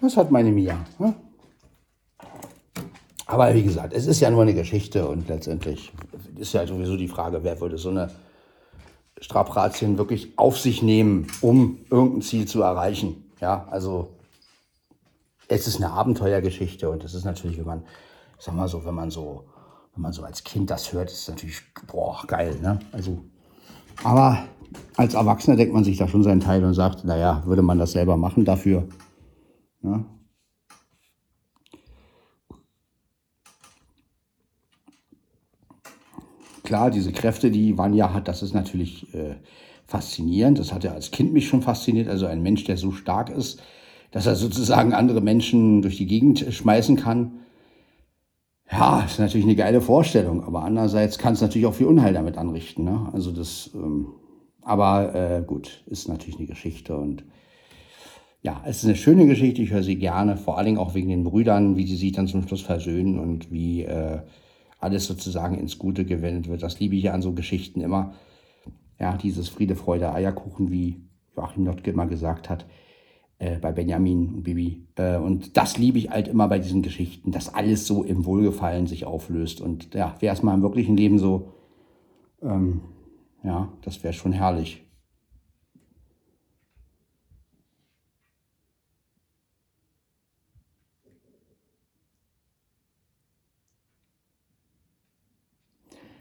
[SPEAKER 1] Was hat meine Mia? Ne? Aber wie gesagt, es ist ja nur eine Geschichte und letztendlich ist ja sowieso die Frage, wer würde so eine Straprazien wirklich auf sich nehmen, um irgendein Ziel zu erreichen. Ja, also es ist eine Abenteuergeschichte und es ist natürlich, wenn man, ich sag mal so, wenn man so, wenn man so als Kind das hört, ist natürlich, boah, geil, ne? Also, aber als Erwachsener denkt man sich da schon seinen Teil und sagt, naja, würde man das selber machen dafür. Ne? Klar, diese Kräfte, die Vanya hat, das ist natürlich äh, faszinierend. Das hat ja als Kind mich schon fasziniert. Also ein Mensch, der so stark ist, dass er sozusagen andere Menschen durch die Gegend schmeißen kann. Ja, ist natürlich eine geile Vorstellung, aber andererseits kann es natürlich auch viel Unheil damit anrichten. Ne? Also das, ähm, aber äh, gut, ist natürlich eine Geschichte und ja, es ist eine schöne Geschichte. Ich höre sie gerne, vor allen Dingen auch wegen den Brüdern, wie sie sich dann zum Schluss versöhnen und wie äh, alles sozusagen ins Gute gewendet wird. Das liebe ich ja an so Geschichten immer. Ja, dieses Friede, Freude, Eierkuchen, wie Joachim Notke immer gesagt hat, äh, bei Benjamin und Bibi. Äh, und das liebe ich halt immer bei diesen Geschichten, dass alles so im Wohlgefallen sich auflöst. Und ja, wäre es mal im wirklichen Leben so, ähm, ja, das wäre schon herrlich.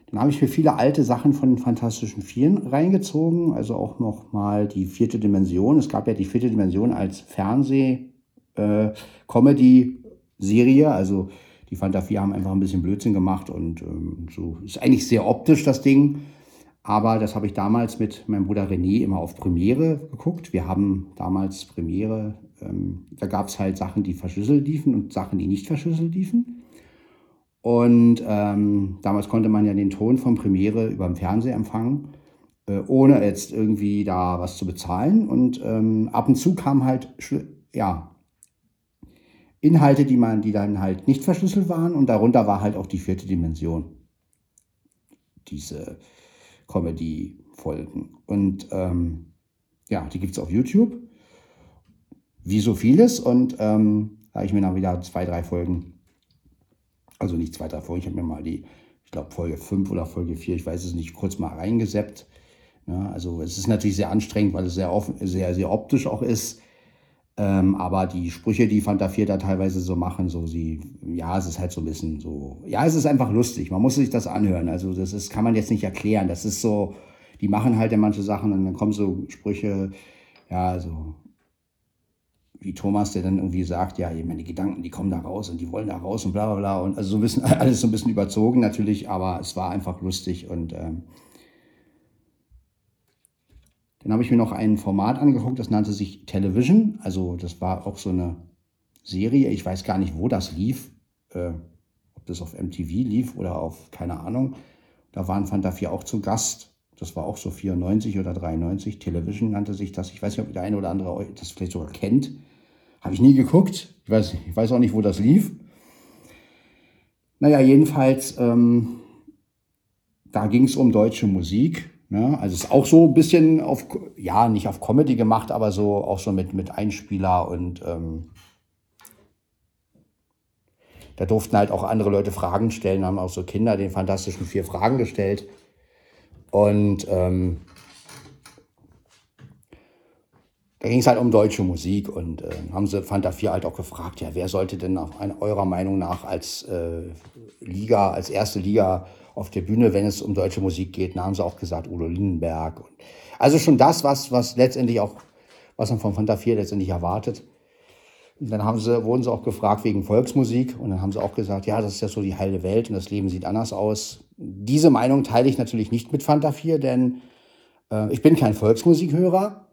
[SPEAKER 1] Dann habe ich mir viele alte Sachen von den Fantastischen Vieren reingezogen, also auch noch mal die vierte Dimension. Es gab ja die vierte Dimension als Fernseh-Comedy-Serie, äh, also die Fanta 4 haben einfach ein bisschen Blödsinn gemacht und ähm, so ist eigentlich sehr optisch das Ding. Aber das habe ich damals mit meinem Bruder René immer auf Premiere geguckt. Wir haben damals Premiere, ähm, da gab es halt Sachen, die verschlüsselt liefen und Sachen, die nicht verschlüsselt liefen. Und ähm, damals konnte man ja den Ton von Premiere über dem Fernseher empfangen, äh, ohne jetzt irgendwie da was zu bezahlen. Und ähm, ab und zu kamen halt, ja, Inhalte, die man, die dann halt nicht verschlüsselt waren. Und darunter war halt auch die vierte Dimension. Diese Comedy-Folgen. Und ähm, ja, die gibt es auf YouTube. Wie so vieles. Und ähm, da habe ich mir dann wieder zwei, drei Folgen also nicht zwei, drei Folgen, ich habe mir mal die, ich glaube Folge 5 oder Folge 4, ich weiß es nicht, kurz mal reingeseppt. Ja, also es ist natürlich sehr anstrengend, weil es sehr, offen, sehr, sehr optisch auch ist. Ähm, aber die Sprüche, die Fanta 4 da teilweise so machen, so sie, ja, es ist halt so ein bisschen so, ja, es ist einfach lustig. Man muss sich das anhören. Also das ist, kann man jetzt nicht erklären. Das ist so, die machen halt ja manche Sachen und dann kommen so Sprüche, ja, also wie Thomas, der dann irgendwie sagt, ja, meine Gedanken, die kommen da raus und die wollen da raus und bla bla bla. Und also so ein bisschen, <laughs> alles so ein bisschen überzogen natürlich, aber es war einfach lustig. Und ähm, dann habe ich mir noch ein Format angeguckt, das nannte sich Television. Also das war auch so eine Serie. Ich weiß gar nicht, wo das lief. Äh, ob das auf MTV lief oder auf, keine Ahnung. Da waren Fanta 4 auch zu Gast. Das war auch so 94 oder 93. Television nannte sich das. Ich weiß nicht, ob der eine oder andere das vielleicht sogar kennt. Habe ich nie geguckt. Ich weiß, ich weiß auch nicht, wo das lief. Naja, jedenfalls, ähm, da ging es um deutsche Musik. Ne? Also es ist auch so ein bisschen auf, ja, nicht auf Comedy gemacht, aber so auch so mit, mit Einspieler und ähm, da durften halt auch andere Leute Fragen stellen, haben auch so Kinder den fantastischen vier Fragen gestellt. Und ähm, da ging es halt um deutsche Musik und äh, haben sie Fanta 4 halt auch gefragt, ja, wer sollte denn nach eurer Meinung nach als äh, Liga, als erste Liga auf der Bühne, wenn es um deutsche Musik geht, da haben sie auch gesagt, Udo Lindenberg. Und, also schon das, was, was letztendlich auch, was man von Fanta 4 letztendlich erwartet. Und dann haben sie, wurden sie auch gefragt wegen Volksmusik und dann haben sie auch gesagt, ja, das ist ja so die heile Welt und das Leben sieht anders aus. Diese Meinung teile ich natürlich nicht mit Fanta 4, denn äh, ich bin kein Volksmusikhörer.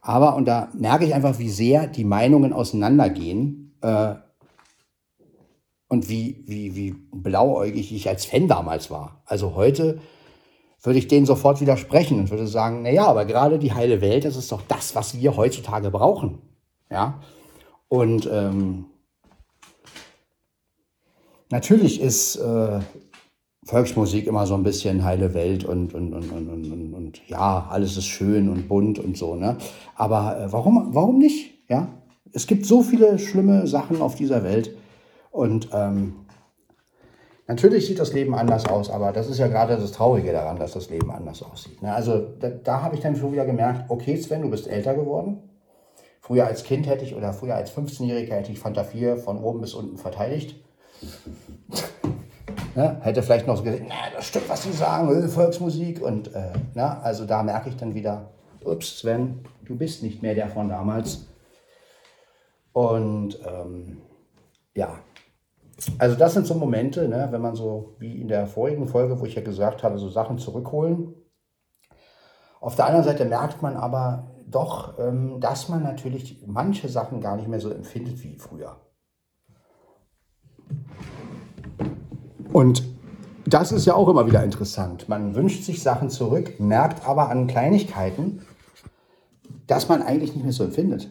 [SPEAKER 1] Aber, und da merke ich einfach, wie sehr die Meinungen auseinandergehen äh, und wie, wie, wie blauäugig ich als Fan damals war. Also heute würde ich denen sofort widersprechen und würde sagen, naja, aber gerade die heile Welt, das ist doch das, was wir heutzutage brauchen. Ja. Und ähm, natürlich ist äh, Volksmusik immer so ein bisschen heile Welt und, und, und, und, und, und, ja, alles ist schön und bunt und so. Ne? Aber äh, warum, warum nicht? Ja? Es gibt so viele schlimme Sachen auf dieser Welt. Und ähm, Natürlich sieht das Leben anders aus, aber das ist ja gerade das Traurige daran, dass das Leben anders aussieht. Ne? Also da, da habe ich dann schon wieder gemerkt, okay Sven, du bist älter geworden. Früher als Kind hätte ich oder früher als 15-Jähriger hätte ich Fanta 4 von oben bis unten verteidigt. Ja, hätte vielleicht noch so gesagt, na, das stimmt, was sie sagen, äh, Volksmusik. Und äh, na, also da merke ich dann wieder, ups, Sven, du bist nicht mehr der von damals. Und ähm, ja, also das sind so Momente, ne, wenn man so, wie in der vorigen Folge, wo ich ja gesagt habe, so Sachen zurückholen. Auf der anderen Seite merkt man aber doch, ähm, dass man natürlich manche Sachen gar nicht mehr so empfindet wie früher. Und das ist ja auch immer wieder interessant. Man wünscht sich Sachen zurück, merkt aber an Kleinigkeiten, dass man eigentlich nicht mehr so empfindet.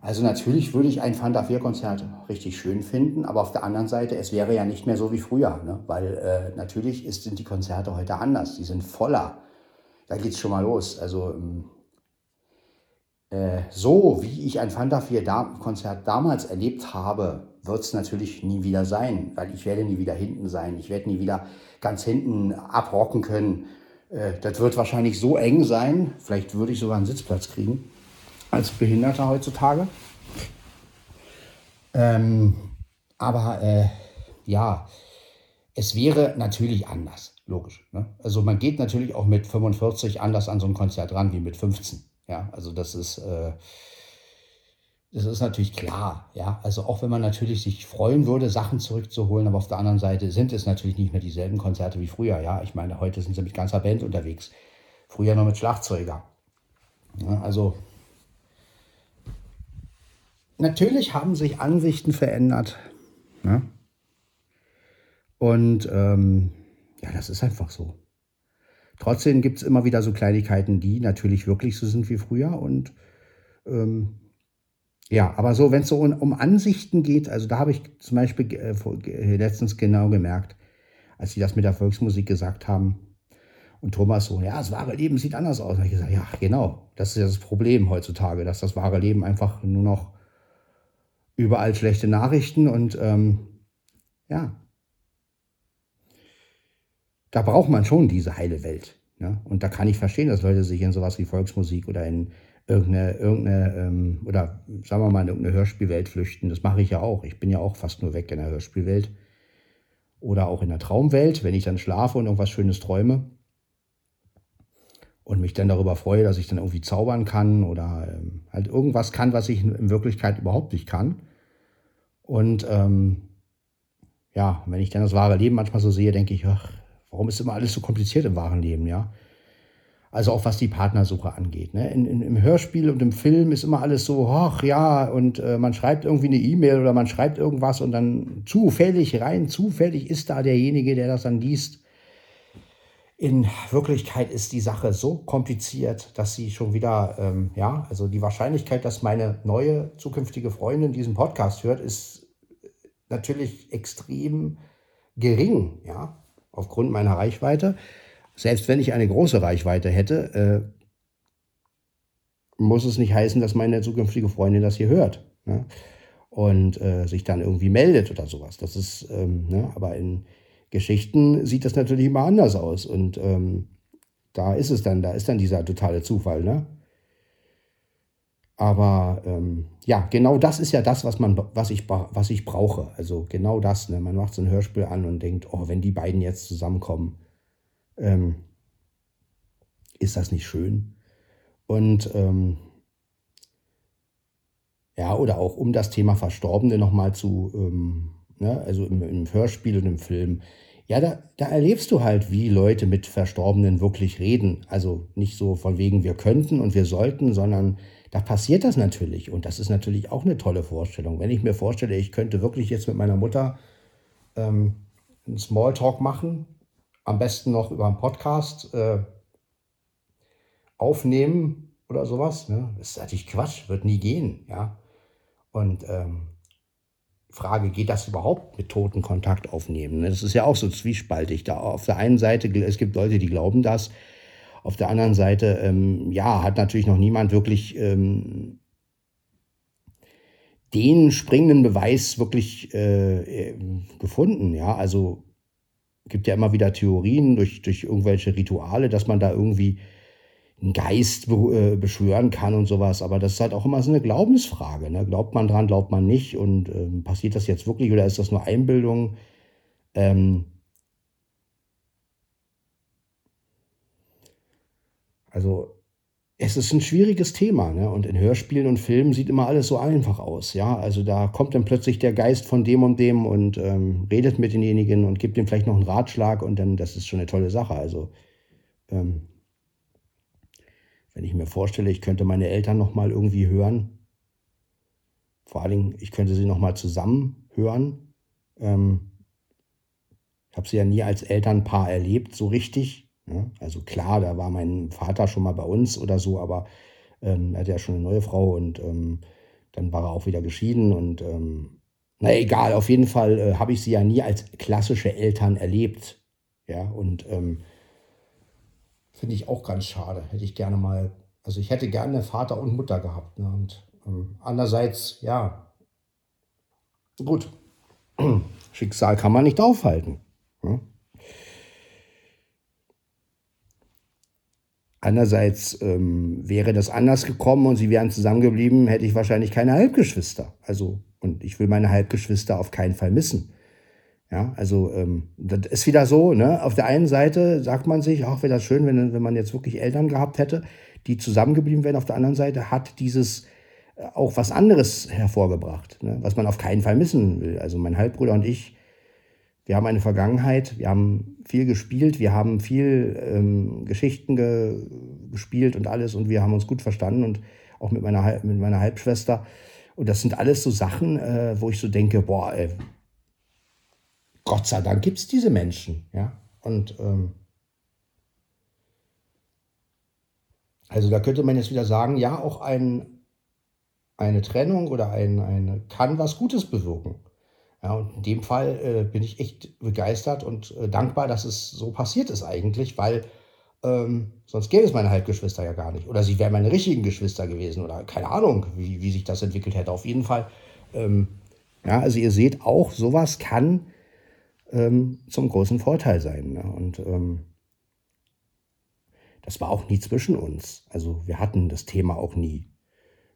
[SPEAKER 1] Also natürlich würde ich ein Fanta 4 Konzert richtig schön finden, aber auf der anderen Seite, es wäre ja nicht mehr so wie früher, ne? weil äh, natürlich ist, sind die Konzerte heute anders, die sind voller. Da geht es schon mal los. Also ähm, äh, so wie ich ein Fanta 4 Konzert damals erlebt habe, wird es natürlich nie wieder sein, weil ich werde nie wieder hinten sein. Ich werde nie wieder ganz hinten abrocken können. Äh, das wird wahrscheinlich so eng sein, vielleicht würde ich sogar einen Sitzplatz kriegen als Behinderter heutzutage. Ähm, aber äh, ja, es wäre natürlich anders, logisch. Ne? Also man geht natürlich auch mit 45 anders an so ein Konzert ran wie mit 15. Ja, also das ist, äh, das ist natürlich klar. Ja, also auch wenn man natürlich sich freuen würde, Sachen zurückzuholen, aber auf der anderen Seite sind es natürlich nicht mehr dieselben Konzerte wie früher. Ja, ich meine, heute sind sie mit ganzer Band unterwegs. Früher noch mit Schlagzeuger. Ja, also natürlich haben sich Ansichten verändert. Ne? Und ähm, ja, das ist einfach so. Trotzdem gibt es immer wieder so Kleinigkeiten, die natürlich wirklich so sind wie früher. Und ähm, ja, aber so, wenn es so um, um, Ansichten geht, also da habe ich zum Beispiel äh, letztens genau gemerkt, als sie das mit der Volksmusik gesagt haben, und Thomas so, ja, das wahre Leben sieht anders aus. Und ich gesagt, ja, genau, das ist ja das Problem heutzutage, dass das wahre Leben einfach nur noch überall schlechte Nachrichten und ähm, ja, da braucht man schon diese heile Welt. Ne? Und da kann ich verstehen, dass Leute sich in sowas wie Volksmusik oder in irgendeine, irgendeine ähm, oder sagen wir mal, in irgendeine Hörspielwelt flüchten. Das mache ich ja auch. Ich bin ja auch fast nur weg in der Hörspielwelt. Oder auch in der Traumwelt, wenn ich dann schlafe und irgendwas Schönes träume und mich dann darüber freue, dass ich dann irgendwie zaubern kann oder ähm, halt irgendwas kann, was ich in Wirklichkeit überhaupt nicht kann. Und ähm, ja, wenn ich dann das wahre Leben manchmal so sehe, denke ich, ach, warum ist immer alles so kompliziert im wahren Leben, ja? Also auch was die Partnersuche angeht. Ne? In, in, Im Hörspiel und im Film ist immer alles so, ach ja, und äh, man schreibt irgendwie eine E-Mail oder man schreibt irgendwas und dann zufällig rein, zufällig ist da derjenige, der das dann liest. In Wirklichkeit ist die Sache so kompliziert, dass sie schon wieder, ähm, ja, also die Wahrscheinlichkeit, dass meine neue zukünftige Freundin diesen Podcast hört, ist natürlich extrem gering, ja, aufgrund meiner Reichweite. Selbst wenn ich eine große Reichweite hätte, äh, muss es nicht heißen, dass meine zukünftige Freundin das hier hört. Ne? Und äh, sich dann irgendwie meldet oder sowas. Das ist, ähm, ne? aber in Geschichten sieht das natürlich immer anders aus. Und ähm, da ist es dann, da ist dann dieser totale Zufall, ne? Aber ähm, ja, genau das ist ja das, was, man, was, ich, was ich brauche. Also genau das. Ne? Man macht so ein Hörspiel an und denkt, oh, wenn die beiden jetzt zusammenkommen, ähm, ist das nicht schön? Und ähm, ja, oder auch um das Thema Verstorbene nochmal zu ähm, ne, also im, im Hörspiel und im Film, ja, da, da erlebst du halt, wie Leute mit Verstorbenen wirklich reden. Also nicht so von wegen, wir könnten und wir sollten, sondern da passiert das natürlich. Und das ist natürlich auch eine tolle Vorstellung. Wenn ich mir vorstelle, ich könnte wirklich jetzt mit meiner Mutter ähm, einen Smalltalk machen, am besten noch über einen Podcast äh, aufnehmen oder sowas. Ne? Das ist natürlich Quatsch, wird nie gehen. Ja? Und ähm, Frage, geht das überhaupt mit Toten Kontakt aufnehmen? Das ist ja auch so zwiespaltig. Da auf der einen Seite, es gibt Leute, die glauben das. Auf der anderen Seite, ähm, ja, hat natürlich noch niemand wirklich ähm, den springenden Beweis wirklich äh, gefunden. Ja, also gibt ja immer wieder Theorien durch, durch irgendwelche Rituale, dass man da irgendwie einen Geist be äh, beschwören kann und sowas. Aber das ist halt auch immer so eine Glaubensfrage. Ne? Glaubt man dran, glaubt man nicht? Und ähm, passiert das jetzt wirklich oder ist das nur Einbildung? Ähm also es ist ein schwieriges Thema, ne? Und in Hörspielen und Filmen sieht immer alles so einfach aus, ja. Also da kommt dann plötzlich der Geist von dem und dem und ähm, redet mit denjenigen und gibt ihm vielleicht noch einen Ratschlag und dann, das ist schon eine tolle Sache. Also ähm, wenn ich mir vorstelle, ich könnte meine Eltern noch mal irgendwie hören, vor allen Dingen, ich könnte sie noch mal zusammen hören. Ähm, ich habe sie ja nie als Elternpaar erlebt, so richtig. Ne? Also klar, da war mein Vater schon mal bei uns oder so, aber ähm, er hatte ja schon eine neue Frau und ähm, dann war er auch wieder geschieden und ähm, na egal, auf jeden Fall äh, habe ich sie ja nie als klassische Eltern erlebt. Ja, und ähm, finde ich auch ganz schade. Hätte ich gerne mal, also ich hätte gerne Vater und Mutter gehabt. Ne? Und ähm, andererseits, ja, gut, <clears throat> Schicksal kann man nicht aufhalten. Ne? Andererseits ähm, wäre das anders gekommen und sie wären zusammengeblieben, hätte ich wahrscheinlich keine Halbgeschwister. Also, und ich will meine Halbgeschwister auf keinen Fall missen. Ja, also ähm, das ist wieder so, ne? Auf der einen Seite sagt man sich, ach, wäre das schön, wenn, wenn man jetzt wirklich Eltern gehabt hätte, die zusammengeblieben wären. Auf der anderen Seite hat dieses äh, auch was anderes hervorgebracht, ne? was man auf keinen Fall missen will. Also mein Halbbruder und ich, wir haben eine Vergangenheit, wir haben viel gespielt, wir haben viel ähm, Geschichten ge gespielt und alles und wir haben uns gut verstanden und auch mit meiner, mit meiner Halbschwester. Und das sind alles so Sachen, äh, wo ich so denke, boah, ey, Gott sei Dank gibt es diese Menschen. Ja? Und ähm, also da könnte man jetzt wieder sagen, ja, auch ein, eine Trennung oder ein, eine kann was Gutes bewirken. Ja, und in dem Fall äh, bin ich echt begeistert und äh, dankbar, dass es so passiert ist eigentlich, weil ähm, sonst gäbe es meine Halbgeschwister ja gar nicht. Oder sie wären meine richtigen Geschwister gewesen oder keine Ahnung, wie, wie sich das entwickelt hätte. Auf jeden Fall. Ähm, ja, also ihr seht auch, sowas kann ähm, zum großen Vorteil sein. Ne? Und ähm, das war auch nie zwischen uns. Also wir hatten das Thema auch nie.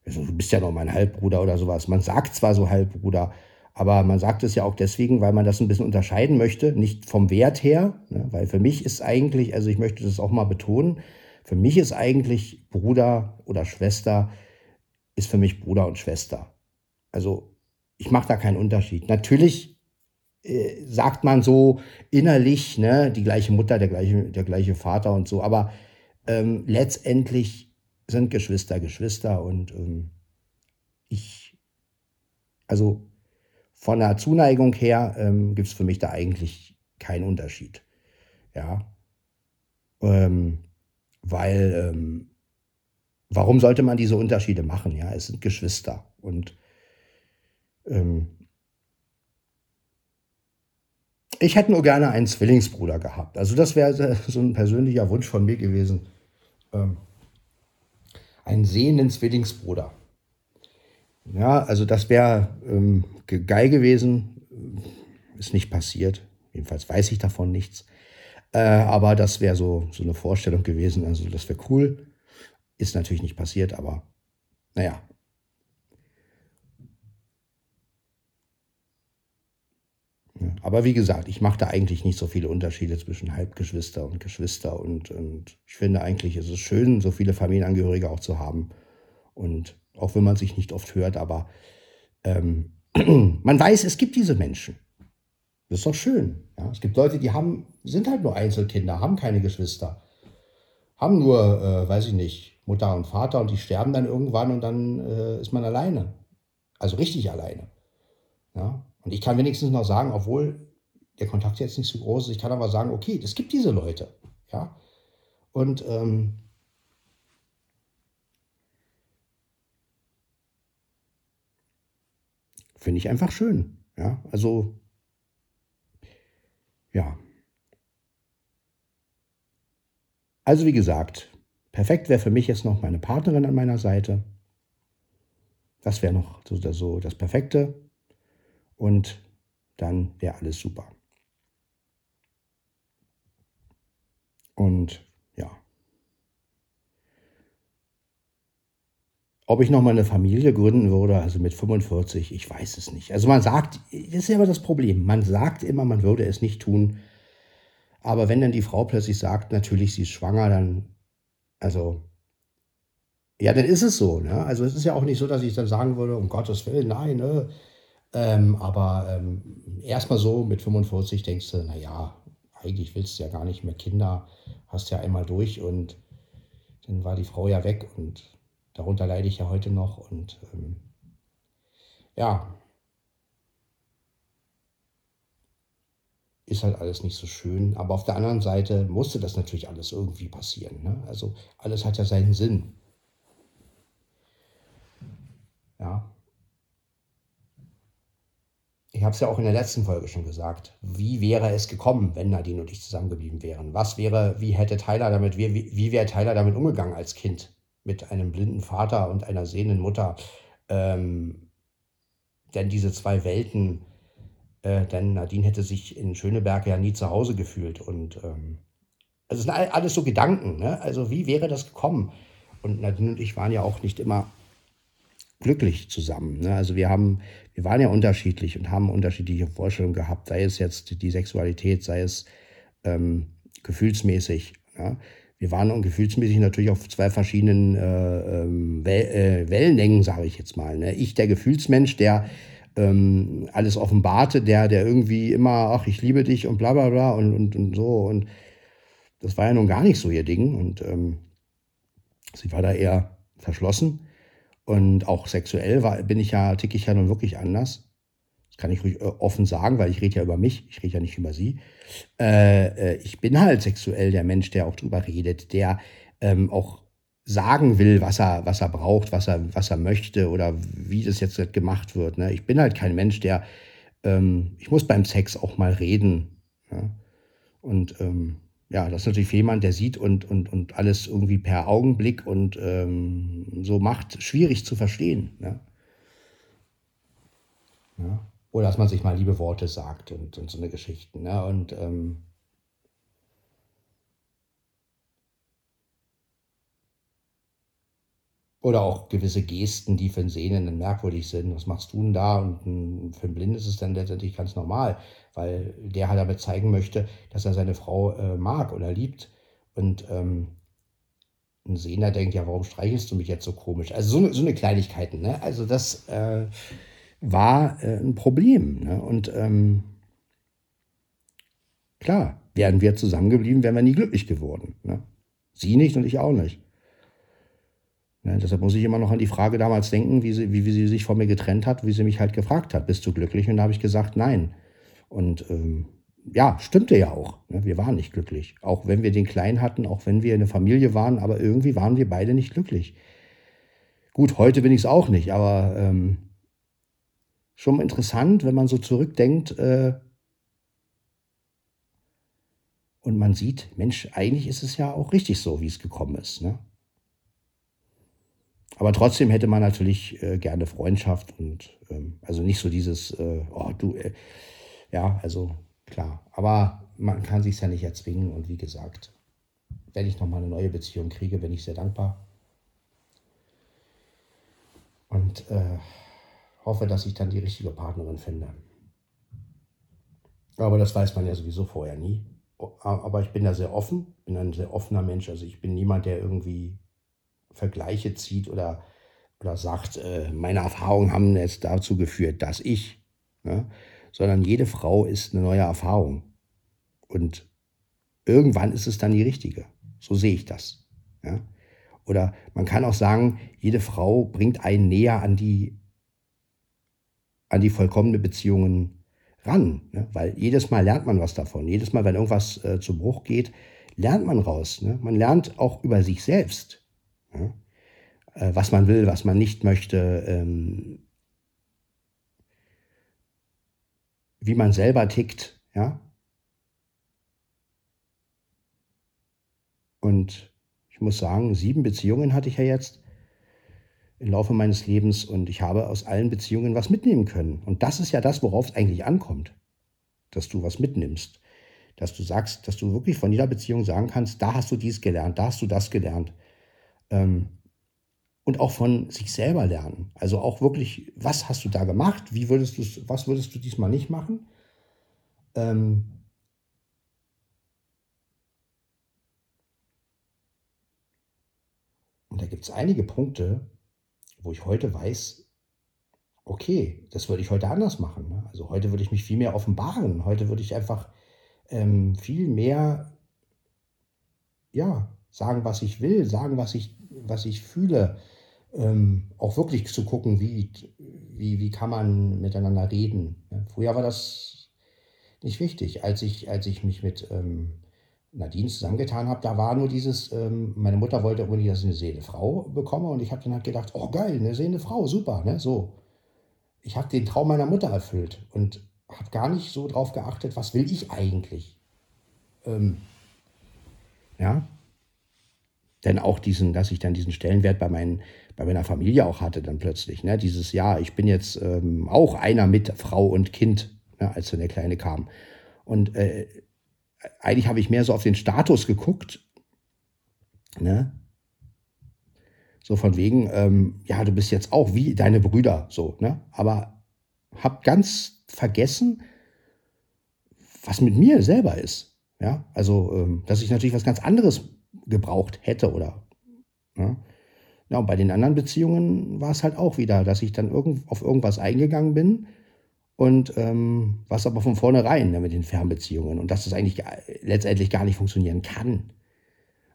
[SPEAKER 1] Also, du bist ja noch mein Halbbruder oder sowas. Man sagt zwar so Halbbruder, aber man sagt es ja auch deswegen, weil man das ein bisschen unterscheiden möchte, nicht vom Wert her, ne? weil für mich ist eigentlich, also ich möchte das auch mal betonen, für mich ist eigentlich Bruder oder Schwester, ist für mich Bruder und Schwester. Also ich mache da keinen Unterschied. Natürlich äh, sagt man so innerlich, ne, die gleiche Mutter, der gleiche, der gleiche Vater und so, aber ähm, letztendlich sind Geschwister Geschwister und ähm, ich, also von der Zuneigung her ähm, gibt es für mich da eigentlich keinen Unterschied. Ja. Ähm, weil, ähm, warum sollte man diese Unterschiede machen? Ja, es sind Geschwister. Und ähm, ich hätte nur gerne einen Zwillingsbruder gehabt. Also das wäre so ein persönlicher Wunsch von mir gewesen. Ähm, einen sehenden Zwillingsbruder. Ja, also das wäre ähm, geil gewesen. Ist nicht passiert. Jedenfalls weiß ich davon nichts. Äh, aber das wäre so, so eine Vorstellung gewesen. Also das wäre cool. Ist natürlich nicht passiert, aber naja. aber wie gesagt, ich mache da eigentlich nicht so viele Unterschiede zwischen Halbgeschwister und Geschwister. Und, und ich finde eigentlich, ist es schön, so viele Familienangehörige auch zu haben. Und auch wenn man sich nicht oft hört, aber ähm, <clears throat> man weiß, es gibt diese Menschen. Das ist doch schön. Ja? Es gibt Leute, die haben, sind halt nur Einzelkinder, haben keine Geschwister, haben nur, äh, weiß ich nicht, Mutter und Vater und die sterben dann irgendwann und dann äh, ist man alleine. Also richtig alleine. Ja? Und ich kann wenigstens noch sagen, obwohl der Kontakt jetzt nicht so groß ist, ich kann aber sagen, okay, es gibt diese Leute. Ja? Und ähm, Finde ich einfach schön. Ja, also, ja. Also, wie gesagt, perfekt wäre für mich jetzt noch meine Partnerin an meiner Seite. Das wäre noch so, so das Perfekte. Und dann wäre alles super. Und ja. Ob ich nochmal eine Familie gründen würde, also mit 45, ich weiß es nicht. Also man sagt, das ist ja immer das Problem, man sagt immer, man würde es nicht tun. Aber wenn dann die Frau plötzlich sagt, natürlich, sie ist schwanger, dann, also, ja, dann ist es so. Ne? Also es ist ja auch nicht so, dass ich dann sagen würde, um Gottes Willen, nein, ne? Ähm, aber ähm, erstmal so mit 45 denkst du, naja, eigentlich willst du ja gar nicht mehr Kinder, hast ja einmal durch und dann war die Frau ja weg und darunter leide ich ja heute noch und ähm, ja, ist halt alles nicht so schön. Aber auf der anderen Seite musste das natürlich alles irgendwie passieren. Ne? Also alles hat ja seinen Sinn. Ja, ich habe es ja auch in der letzten Folge schon gesagt. Wie wäre es gekommen, wenn Nadine und ich zusammengeblieben wären? Was wäre, wie hätte Tyler damit, wie, wie wäre Tyler damit umgegangen als Kind? Mit einem blinden Vater und einer sehenden Mutter. Ähm, denn diese zwei Welten, äh, denn Nadine hätte sich in Schöneberg ja nie zu Hause gefühlt. Und ähm, also es sind alles so Gedanken. Ne? Also wie wäre das gekommen? Und Nadine und ich waren ja auch nicht immer glücklich zusammen. Ne? Also wir haben, wir waren ja unterschiedlich und haben unterschiedliche Vorstellungen gehabt, sei es jetzt die Sexualität, sei es ähm, gefühlsmäßig. Ja? Wir waren gefühlsmäßig natürlich auf zwei verschiedenen äh, ähm, Wel äh, Wellenlängen, sage ich jetzt mal. Ne? Ich, der Gefühlsmensch, der ähm, alles offenbarte, der, der irgendwie immer, ach, ich liebe dich und bla bla bla und, und, und so. Und das war ja nun gar nicht so ihr Ding. Und ähm, sie war da eher verschlossen. Und auch sexuell war, bin ich ja, ticke ich ja nun wirklich anders. Das kann ich ruhig äh, offen sagen, weil ich rede ja über mich, ich rede ja nicht über sie. Äh, äh, ich bin halt sexuell der Mensch, der auch drüber redet, der ähm, auch sagen will, was er, was er braucht, was er, was er möchte oder wie das jetzt gemacht wird. Ne? Ich bin halt kein Mensch, der, ähm, ich muss beim Sex auch mal reden. Ja? Und ähm, ja, das ist natürlich für jemanden, der sieht und, und, und alles irgendwie per Augenblick und ähm, so macht, schwierig zu verstehen. Ne? Ja. Oder dass man sich mal liebe Worte sagt und, und so eine Geschichten. Ne? Und ähm, Oder auch gewisse Gesten, die für einen Sehenden merkwürdig sind. Was machst du denn da? Und für einen Blinden ist es dann letztendlich ganz normal, weil der halt damit zeigen möchte, dass er seine Frau äh, mag oder liebt. Und ähm, ein Sehender denkt, ja, warum streichelst du mich jetzt so komisch? Also so, so eine Kleinigkeiten. Ne? Also das äh, war äh, ein Problem. Ne? Und ähm, klar, wären wir zusammengeblieben, wären wir nie glücklich geworden. Ne? Sie nicht und ich auch nicht. Ne, deshalb muss ich immer noch an die Frage damals denken, wie sie, wie, wie sie sich von mir getrennt hat, wie sie mich halt gefragt hat, bist du glücklich? Und da habe ich gesagt, nein. Und ähm, ja, stimmte ja auch. Ne? Wir waren nicht glücklich. Auch wenn wir den Kleinen hatten, auch wenn wir eine Familie waren, aber irgendwie waren wir beide nicht glücklich. Gut, heute bin ich es auch nicht, aber ähm, schon interessant, wenn man so zurückdenkt äh, und man sieht, Mensch, eigentlich ist es ja auch richtig so, wie es gekommen ist. Ne? Aber trotzdem hätte man natürlich äh, gerne Freundschaft und ähm, also nicht so dieses, äh, oh du, äh, ja, also klar. Aber man kann sich ja nicht erzwingen und wie gesagt, wenn ich nochmal eine neue Beziehung kriege, bin ich sehr dankbar. Und äh, hoffe, dass ich dann die richtige Partnerin finde. Aber das weiß man ja sowieso vorher nie. Aber ich bin da sehr offen, bin ein sehr offener Mensch. Also ich bin niemand, der irgendwie Vergleiche zieht oder, oder sagt, äh, meine Erfahrungen haben jetzt dazu geführt, dass ich, ne? sondern jede Frau ist eine neue Erfahrung. Und irgendwann ist es dann die richtige. So sehe ich das. Ja? Oder man kann auch sagen, jede Frau bringt einen näher an die, an die vollkommene Beziehungen ran. Ne? Weil jedes Mal lernt man was davon. Jedes Mal, wenn irgendwas äh, zu Bruch geht, lernt man raus. Ne? Man lernt auch über sich selbst. Ja? Äh, was man will, was man nicht möchte, ähm, wie man selber tickt, ja. Und ich muss sagen, sieben Beziehungen hatte ich ja jetzt. Im Laufe meines Lebens und ich habe aus allen Beziehungen was mitnehmen können. Und das ist ja das, worauf es eigentlich ankommt, dass du was mitnimmst. Dass du sagst, dass du wirklich von jeder Beziehung sagen kannst, da hast du dies gelernt, da hast du das gelernt. Ähm, und auch von sich selber lernen. Also auch wirklich, was hast du da gemacht? Wie würdest du was würdest du diesmal nicht machen? Ähm, und da gibt es einige Punkte, wo ich heute weiß, okay, das würde ich heute anders machen. Ne? Also heute würde ich mich viel mehr offenbaren. Heute würde ich einfach ähm, viel mehr, ja, sagen, was ich will, sagen, was ich, was ich fühle, ähm, auch wirklich zu gucken, wie, wie, wie kann man miteinander reden. Früher war das nicht wichtig. Als ich, als ich mich mit ähm, Nadine zusammengetan habe, da war nur dieses, ähm, meine Mutter wollte unbedingt, dass ich eine sehende Frau bekomme und ich habe dann halt gedacht, oh geil, eine sehende Frau, super, ne, so. Ich habe den Traum meiner Mutter erfüllt und habe gar nicht so drauf geachtet, was will ich eigentlich. Ähm, ja, denn auch diesen, dass ich dann diesen Stellenwert bei, meinen, bei meiner Familie auch hatte dann plötzlich. Ne? Dieses, ja, ich bin jetzt ähm, auch einer mit Frau und Kind, ne, als dann der Kleine kam. Und äh, eigentlich habe ich mehr so auf den Status geguckt. Ne? So von wegen, ähm, ja, du bist jetzt auch wie deine Brüder, so, ne? Aber habe ganz vergessen, was mit mir selber ist. Ja, also, ähm, dass ich natürlich was ganz anderes gebraucht hätte oder. Ja. ja, und bei den anderen Beziehungen war es halt auch wieder, dass ich dann irgend, auf irgendwas eingegangen bin und ähm, was aber von vornherein ne, mit den Fernbeziehungen und dass das eigentlich letztendlich gar nicht funktionieren kann.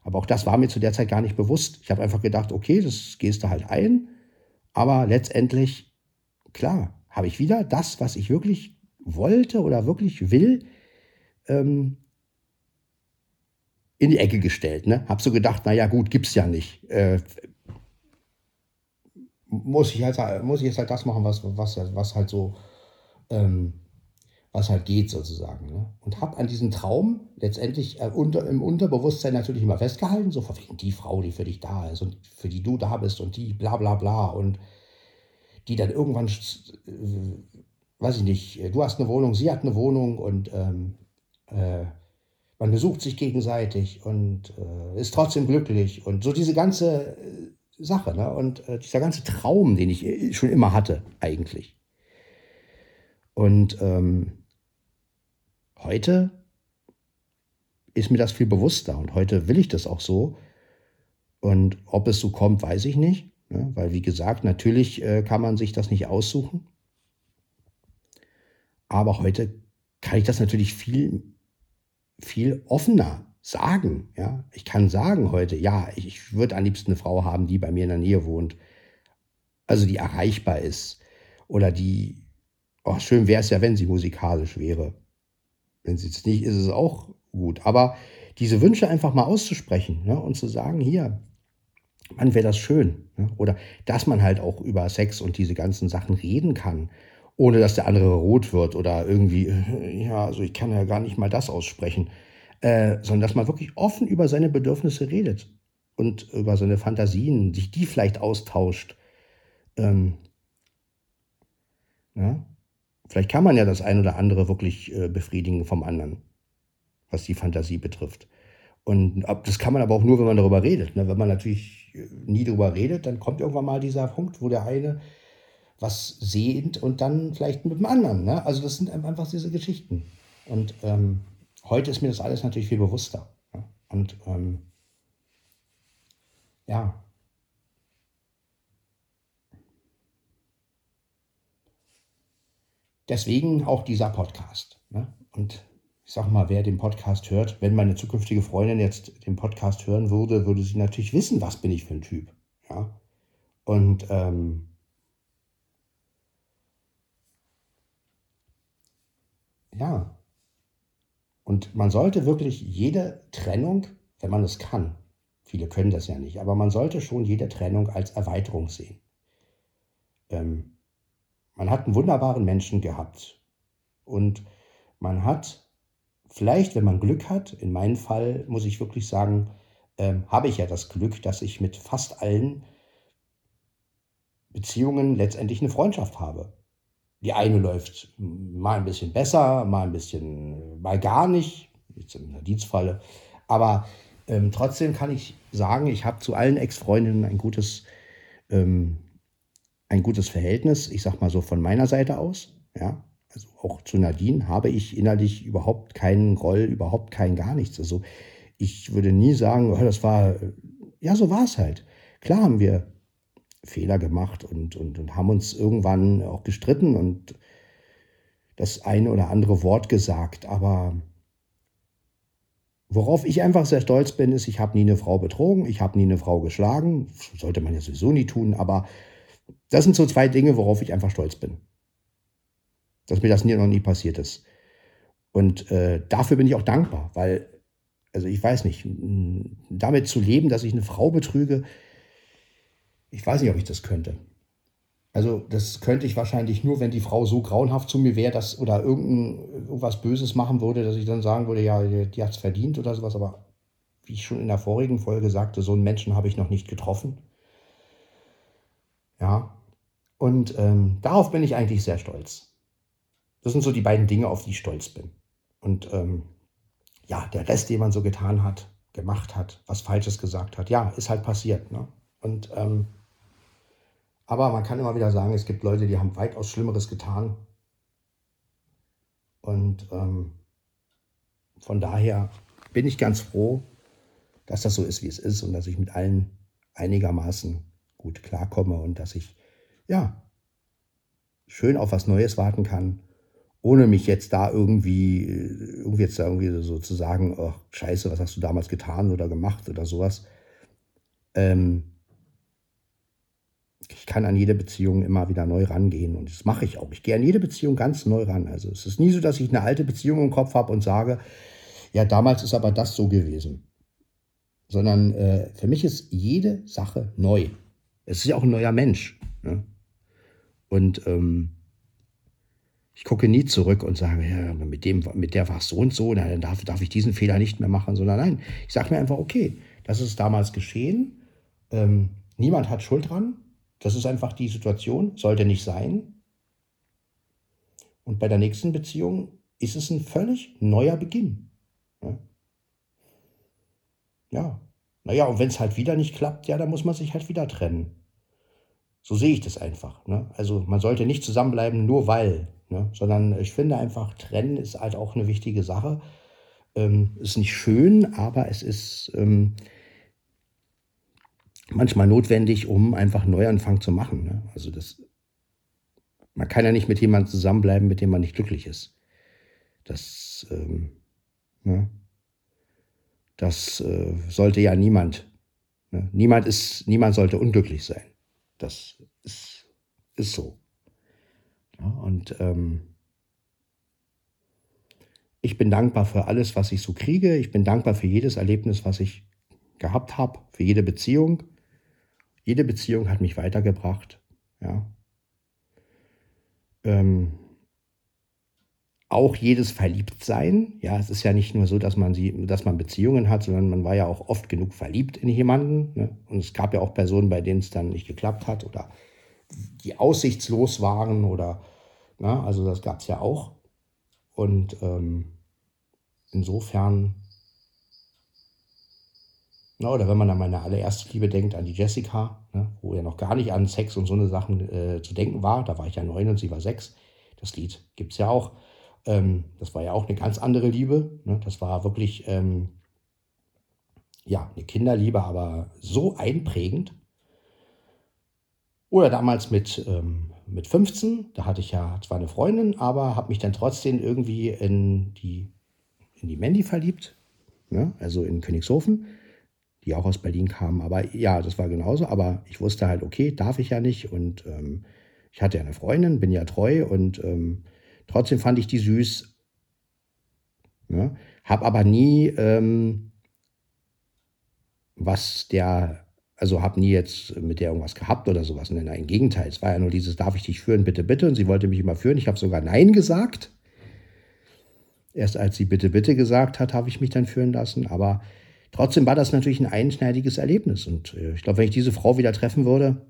[SPEAKER 1] Aber auch das war mir zu der Zeit gar nicht bewusst. Ich habe einfach gedacht, okay, das gehst du halt ein, aber letztendlich, klar, habe ich wieder das, was ich wirklich wollte oder wirklich will, ähm, in die Ecke gestellt. Ne? Hab so gedacht, naja gut, gibt's ja nicht. Äh, muss, ich halt, muss ich jetzt halt das machen, was, was, was halt so, ähm, was halt geht sozusagen. Ne? Und habe an diesem Traum letztendlich äh, unter, im Unterbewusstsein natürlich immer festgehalten, so von wegen die Frau, die für dich da ist und für die du da bist und die bla bla bla und die dann irgendwann, äh, weiß ich nicht, du hast eine Wohnung, sie hat eine Wohnung und ähm, äh, man besucht sich gegenseitig und äh, ist trotzdem glücklich und so diese ganze äh, Sache ne? und äh, dieser ganze Traum, den ich äh, schon immer hatte eigentlich. Und ähm, heute ist mir das viel bewusster und heute will ich das auch so. Und ob es so kommt, weiß ich nicht, ne? weil wie gesagt, natürlich äh, kann man sich das nicht aussuchen. Aber heute kann ich das natürlich viel viel offener sagen. Ja? Ich kann sagen heute, ja, ich, ich würde am liebsten eine Frau haben, die bei mir in der Nähe wohnt. Also die erreichbar ist. Oder die, oh, schön wäre es ja, wenn sie musikalisch wäre. Wenn sie es nicht ist, es auch gut. Aber diese Wünsche einfach mal auszusprechen ne? und zu sagen, hier, man wäre das schön. Ne? Oder dass man halt auch über Sex und diese ganzen Sachen reden kann ohne dass der andere rot wird oder irgendwie, äh, ja, also ich kann ja gar nicht mal das aussprechen, äh, sondern dass man wirklich offen über seine Bedürfnisse redet und über seine Fantasien, sich die vielleicht austauscht. Ähm, ja? Vielleicht kann man ja das ein oder andere wirklich äh, befriedigen vom anderen, was die Fantasie betrifft. Und das kann man aber auch nur, wenn man darüber redet. Ne? Wenn man natürlich äh, nie darüber redet, dann kommt irgendwann mal dieser Punkt, wo der eine was sehend und dann vielleicht mit dem anderen. Ne? Also das sind einfach diese Geschichten. Und ähm, heute ist mir das alles natürlich viel bewusster. Ne? Und ähm, ja. Deswegen auch dieser Podcast. Ne? Und ich sag mal, wer den Podcast hört, wenn meine zukünftige Freundin jetzt den Podcast hören würde, würde sie natürlich wissen, was bin ich für ein Typ. Ja? Und ähm, Ja. Und man sollte wirklich jede Trennung, wenn man es kann, viele können das ja nicht, aber man sollte schon jede Trennung als Erweiterung sehen. Ähm, man hat einen wunderbaren Menschen gehabt und man hat vielleicht, wenn man Glück hat, in meinem Fall muss ich wirklich sagen, ähm, habe ich ja das Glück, dass ich mit fast allen Beziehungen letztendlich eine Freundschaft habe. Die eine läuft mal ein bisschen besser, mal ein bisschen, mal gar nicht, jetzt in der Dienstfalle. Aber ähm, trotzdem kann ich sagen, ich habe zu allen Ex-Freundinnen ein gutes, ähm, ein gutes Verhältnis, ich sag mal so von meiner Seite aus. Ja, also auch zu Nadine habe ich innerlich überhaupt keinen Groll, überhaupt kein gar nichts. Also ich würde nie sagen, oh, das war, ja, so war es halt. Klar haben wir Fehler gemacht und, und, und haben uns irgendwann auch gestritten und das eine oder andere Wort gesagt. Aber worauf ich einfach sehr stolz bin, ist, ich habe nie eine Frau betrogen, ich habe nie eine Frau geschlagen. Sollte man ja sowieso nie tun, aber das sind so zwei Dinge, worauf ich einfach stolz bin. Dass mir das nie, noch nie passiert ist. Und äh, dafür bin ich auch dankbar, weil, also ich weiß nicht, damit zu leben, dass ich eine Frau betrüge, ich weiß nicht, ob ich das könnte. Also das könnte ich wahrscheinlich nur, wenn die Frau so grauenhaft zu mir wäre, dass oder irgendein, irgendwas Böses machen würde, dass ich dann sagen würde, ja, die, die hat es verdient oder sowas. Aber wie ich schon in der vorigen Folge sagte, so einen Menschen habe ich noch nicht getroffen. Ja, und ähm, darauf bin ich eigentlich sehr stolz. Das sind so die beiden Dinge, auf die ich stolz bin. Und ähm, ja, der Rest, den man so getan hat, gemacht hat, was Falsches gesagt hat, ja, ist halt passiert. Ne? Und ähm, aber man kann immer wieder sagen, es gibt Leute, die haben weitaus Schlimmeres getan. Und ähm, von daher bin ich ganz froh, dass das so ist, wie es ist und dass ich mit allen einigermaßen gut klarkomme und dass ich, ja, schön auf was Neues warten kann, ohne mich jetzt da irgendwie, irgendwie jetzt da irgendwie so zu sagen, oh, scheiße, was hast du damals getan oder gemacht oder sowas. Ähm, ich kann an jede Beziehung immer wieder neu rangehen und das mache ich auch. Ich gehe an jede Beziehung ganz neu ran. Also es ist nie so, dass ich eine alte Beziehung im Kopf habe und sage, ja, damals ist aber das so gewesen. Sondern äh, für mich ist jede Sache neu. Es ist ja auch ein neuer Mensch. Ne? Und ähm, ich gucke nie zurück und sage, ja, mit, dem, mit der war es so und so, dann darf, darf ich diesen Fehler nicht mehr machen, sondern nein, ich sage mir einfach, okay, das ist damals geschehen. Ähm, niemand hat Schuld dran. Das ist einfach die Situation, sollte nicht sein. Und bei der nächsten Beziehung ist es ein völlig neuer Beginn. Ja. ja. Naja, und wenn es halt wieder nicht klappt, ja, dann muss man sich halt wieder trennen. So sehe ich das einfach. Ne? Also man sollte nicht zusammenbleiben, nur weil, ne? sondern ich finde einfach, trennen ist halt auch eine wichtige Sache. Ähm, ist nicht schön, aber es ist ähm, manchmal notwendig, um einfach einen Neuanfang zu machen. Ne? Also das, man kann ja nicht mit jemandem zusammenbleiben, mit dem man nicht glücklich ist. Das, ähm, ne? Das äh, sollte ja niemand. Ne? Niemand ist, niemand sollte unglücklich sein. Das ist, ist so. Ja, und ähm, ich bin dankbar für alles, was ich so kriege. Ich bin dankbar für jedes Erlebnis, was ich gehabt habe, für jede Beziehung. Jede Beziehung hat mich weitergebracht. Ja. Ähm, auch jedes Verliebtsein. Ja, es ist ja nicht nur so, dass man, sie, dass man Beziehungen hat, sondern man war ja auch oft genug verliebt in jemanden. Ne? Und es gab ja auch Personen, bei denen es dann nicht geklappt hat oder die aussichtslos waren oder, na, ne? also das gab es ja auch. Und ähm, insofern na, oder wenn man an meine allererste Liebe denkt, an die Jessica, ne, wo ja noch gar nicht an Sex und so eine Sachen äh, zu denken war. Da war ich ja neun und sie war sechs. Das Lied gibt es ja auch. Ähm, das war ja auch eine ganz andere Liebe. Ne? Das war wirklich, ähm, ja, eine Kinderliebe, aber so einprägend. Oder damals mit, ähm, mit 15, da hatte ich ja zwar eine Freundin, aber habe mich dann trotzdem irgendwie in die, in die Mandy verliebt, ne? also in Königshofen die auch aus Berlin kamen. Aber ja, das war genauso. Aber ich wusste halt, okay, darf ich ja nicht. Und ähm, ich hatte ja eine Freundin, bin ja treu und ähm, trotzdem fand ich die süß. Ne? Hab aber nie ähm, was der, also hab nie jetzt mit der irgendwas gehabt oder sowas. Nein, nein, im Gegenteil. Es war ja nur dieses, darf ich dich führen, bitte, bitte. Und sie wollte mich immer führen. Ich habe sogar Nein gesagt. Erst als sie bitte, bitte gesagt hat, habe ich mich dann führen lassen. Aber Trotzdem war das natürlich ein einschneidiges Erlebnis. Und äh, ich glaube, wenn ich diese Frau wieder treffen würde,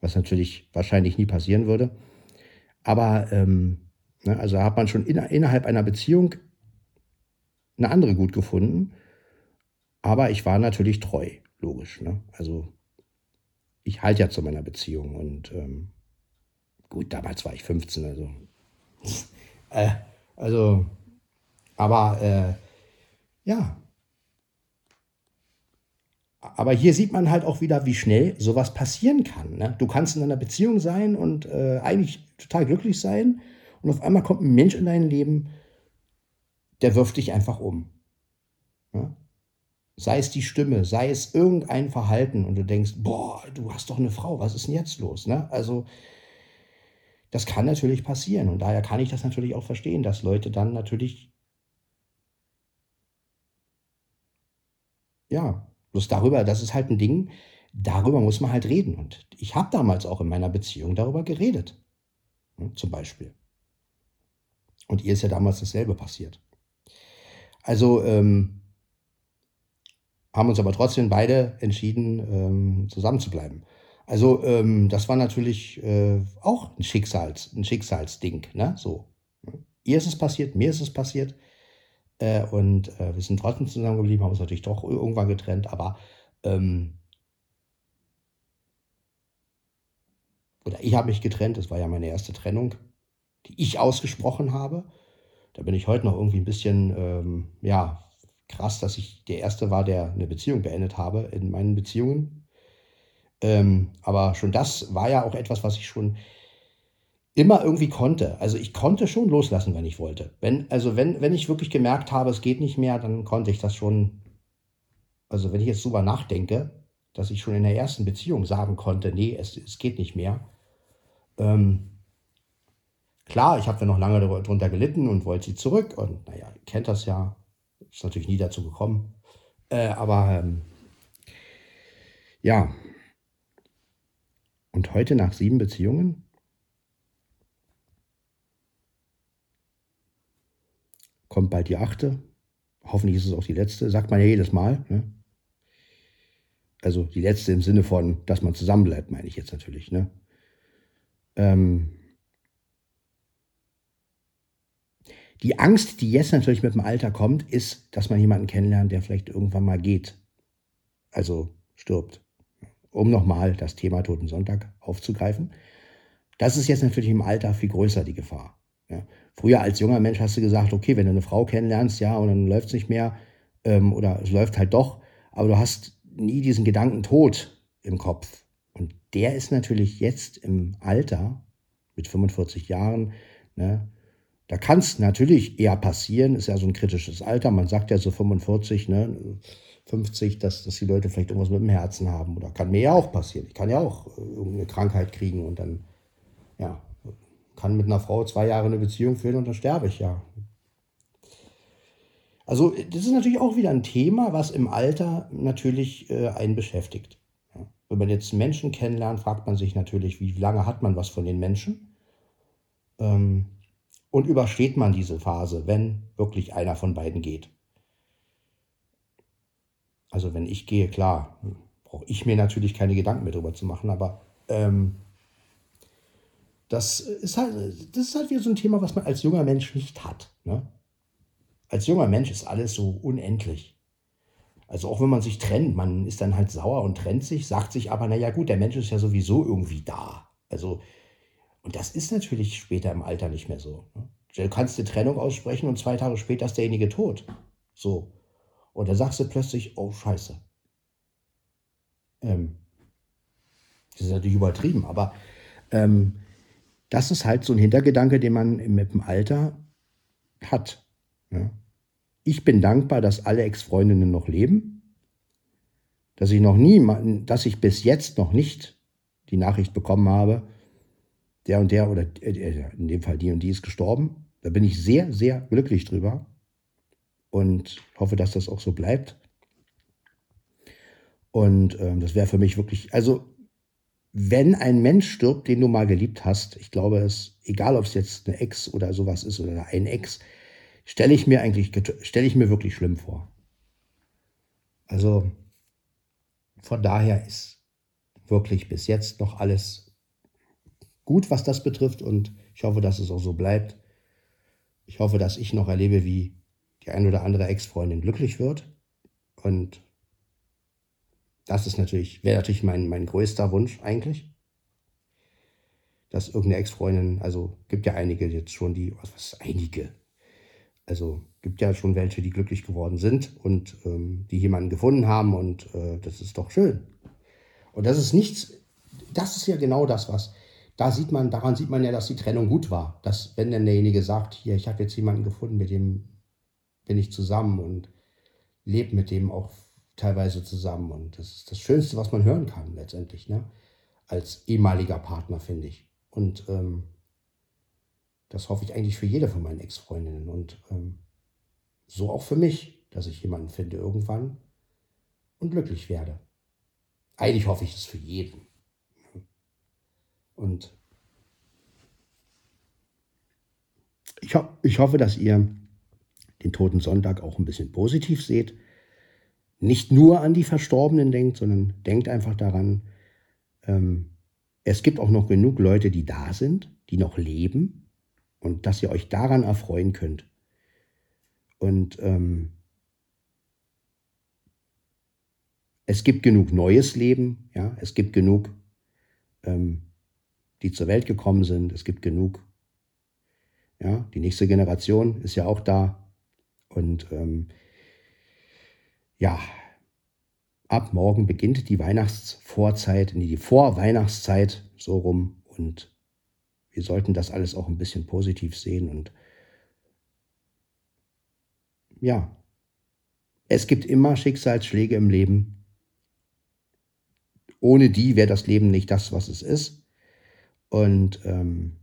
[SPEAKER 1] was natürlich wahrscheinlich nie passieren würde. Aber ähm, also hat man schon in, innerhalb einer Beziehung eine andere gut gefunden. Aber ich war natürlich treu, logisch. Ne? Also ich halte ja zu meiner Beziehung und ähm, gut, damals war ich 15, also. <laughs> äh, also, aber äh, ja, aber hier sieht man halt auch wieder, wie schnell sowas passieren kann. Ne? Du kannst in einer Beziehung sein und äh, eigentlich total glücklich sein und auf einmal kommt ein Mensch in dein Leben, der wirft dich einfach um. Ja? Sei es die Stimme, sei es irgendein Verhalten und du denkst, boah, du hast doch eine Frau, was ist denn jetzt los? Ne? Also das kann natürlich passieren und daher kann ich das natürlich auch verstehen, dass Leute dann natürlich ja, Bloß darüber, das ist halt ein Ding, darüber muss man halt reden. Und ich habe damals auch in meiner Beziehung darüber geredet. Ne, zum Beispiel. Und ihr ist ja damals dasselbe passiert. Also ähm, haben uns aber trotzdem beide entschieden, ähm, zusammenzubleiben. Also ähm, das war natürlich äh, auch ein, Schicksals, ein Schicksalsding. Ne? So. Ihr ist es passiert, mir ist es passiert. Äh, und äh, wir sind trotzdem zusammengeblieben, haben uns natürlich doch irgendwann getrennt, aber ähm, oder ich habe mich getrennt, das war ja meine erste Trennung, die ich ausgesprochen habe. Da bin ich heute noch irgendwie ein bisschen, ähm, ja, krass, dass ich der Erste war, der eine Beziehung beendet habe in meinen Beziehungen. Ähm, aber schon das war ja auch etwas, was ich schon immer irgendwie konnte. Also ich konnte schon loslassen, wenn ich wollte. Wenn, also wenn, wenn ich wirklich gemerkt habe, es geht nicht mehr, dann konnte ich das schon. Also wenn ich jetzt drüber nachdenke, dass ich schon in der ersten Beziehung sagen konnte, nee, es, es geht nicht mehr. Ähm, klar, ich habe ja noch lange darunter gelitten und wollte sie zurück. Und naja, ihr kennt das ja. Ist natürlich nie dazu gekommen. Äh, aber ähm, ja. Und heute nach sieben Beziehungen kommt bald die achte. Hoffentlich ist es auch die letzte, sagt man ja jedes Mal. Ne? Also die letzte im Sinne von, dass man zusammenbleibt, meine ich jetzt natürlich. Ne? Ähm die Angst, die jetzt natürlich mit dem Alter kommt, ist, dass man jemanden kennenlernt, der vielleicht irgendwann mal geht. Also stirbt. Um nochmal das Thema Toten Sonntag aufzugreifen. Das ist jetzt natürlich im Alter viel größer, die Gefahr. Ja. Früher als junger Mensch hast du gesagt, okay, wenn du eine Frau kennenlernst, ja, und dann läuft es nicht mehr ähm, oder es läuft halt doch, aber du hast nie diesen Gedanken Tod im Kopf. Und der ist natürlich jetzt im Alter mit 45 Jahren, ne, da kann es natürlich eher passieren, ist ja so ein kritisches Alter. Man sagt ja so 45, ne, 50, dass, dass die Leute vielleicht irgendwas mit dem Herzen haben. Oder kann mir ja auch passieren. Ich kann ja auch äh, irgendeine Krankheit kriegen und dann, ja, kann mit einer Frau zwei Jahre eine Beziehung führen und dann sterbe ich ja. Also das ist natürlich auch wieder ein Thema, was im Alter natürlich äh, einen beschäftigt. Ja. Wenn man jetzt Menschen kennenlernt, fragt man sich natürlich, wie lange hat man was von den Menschen? Ähm, und übersteht man diese Phase, wenn wirklich einer von beiden geht? Also wenn ich gehe, klar, brauche ich mir natürlich keine Gedanken mehr darüber zu machen, aber ähm, das ist halt, das ist halt wieder so ein Thema, was man als junger Mensch nicht hat. Ne? Als junger Mensch ist alles so unendlich. Also auch wenn man sich trennt, man ist dann halt sauer und trennt sich, sagt sich aber, naja gut, der Mensch ist ja sowieso irgendwie da. Also, und das ist natürlich später im Alter nicht mehr so. Ne? Du kannst eine Trennung aussprechen und zwei Tage später ist derjenige tot. So. Und dann sagst du plötzlich, oh scheiße. Ähm, das ist natürlich übertrieben, aber ähm, das ist halt so ein Hintergedanke, den man mit dem Alter hat. Ja. Ich bin dankbar, dass alle Ex-Freundinnen noch leben, dass ich noch nie, dass ich bis jetzt noch nicht die Nachricht bekommen habe, der und der oder äh, in dem Fall die und die ist gestorben. Da bin ich sehr, sehr glücklich drüber und hoffe, dass das auch so bleibt. Und ähm, das wäre für mich wirklich, also wenn ein Mensch stirbt, den du mal geliebt hast, ich glaube, es, egal ob es jetzt eine Ex oder sowas ist oder ein Ex, stelle ich mir eigentlich, stelle ich mir wirklich schlimm vor. Also von daher ist wirklich bis jetzt noch alles gut, was das betrifft und ich hoffe, dass es auch so bleibt. Ich hoffe, dass ich noch erlebe, wie die ein oder andere Ex-Freundin glücklich wird. Und das ist natürlich, wäre natürlich mein, mein größter Wunsch eigentlich. Dass irgendeine Ex-Freundin, also gibt ja einige jetzt schon, die, was, was einige? Also gibt ja schon welche, die glücklich geworden sind und ähm, die jemanden gefunden haben und äh, das ist doch schön. Und das ist nichts, das ist ja genau das, was, da sieht man, daran sieht man ja, dass die Trennung gut war. Dass, wenn dann derjenige sagt, hier, ich habe jetzt jemanden gefunden, mit dem bin ich zusammen und lebe mit dem auch teilweise zusammen. Und das ist das Schönste, was man hören kann, letztendlich, ne? Als ehemaliger Partner, finde ich. Und ähm, das hoffe ich eigentlich für jede von meinen Ex-Freundinnen. Und ähm, so auch für mich, dass ich jemanden finde irgendwann und glücklich werde. Eigentlich hoffe ich das für jeden. Und ich, ho ich hoffe, dass ihr den Toten Sonntag auch ein bisschen positiv seht. Nicht nur an die Verstorbenen denkt, sondern denkt einfach daran, ähm, es gibt auch noch genug Leute, die da sind, die noch leben und dass ihr euch daran erfreuen könnt. Und ähm, es gibt genug neues Leben, ja, es gibt genug ähm, die zur Welt gekommen sind. Es gibt genug. Ja, die nächste Generation ist ja auch da. Und ähm, ja, ab morgen beginnt die Weihnachtsvorzeit, nee, die Vorweihnachtszeit so rum. Und wir sollten das alles auch ein bisschen positiv sehen. Und ja, es gibt immer Schicksalsschläge im Leben. Ohne die wäre das Leben nicht das, was es ist. Und ähm,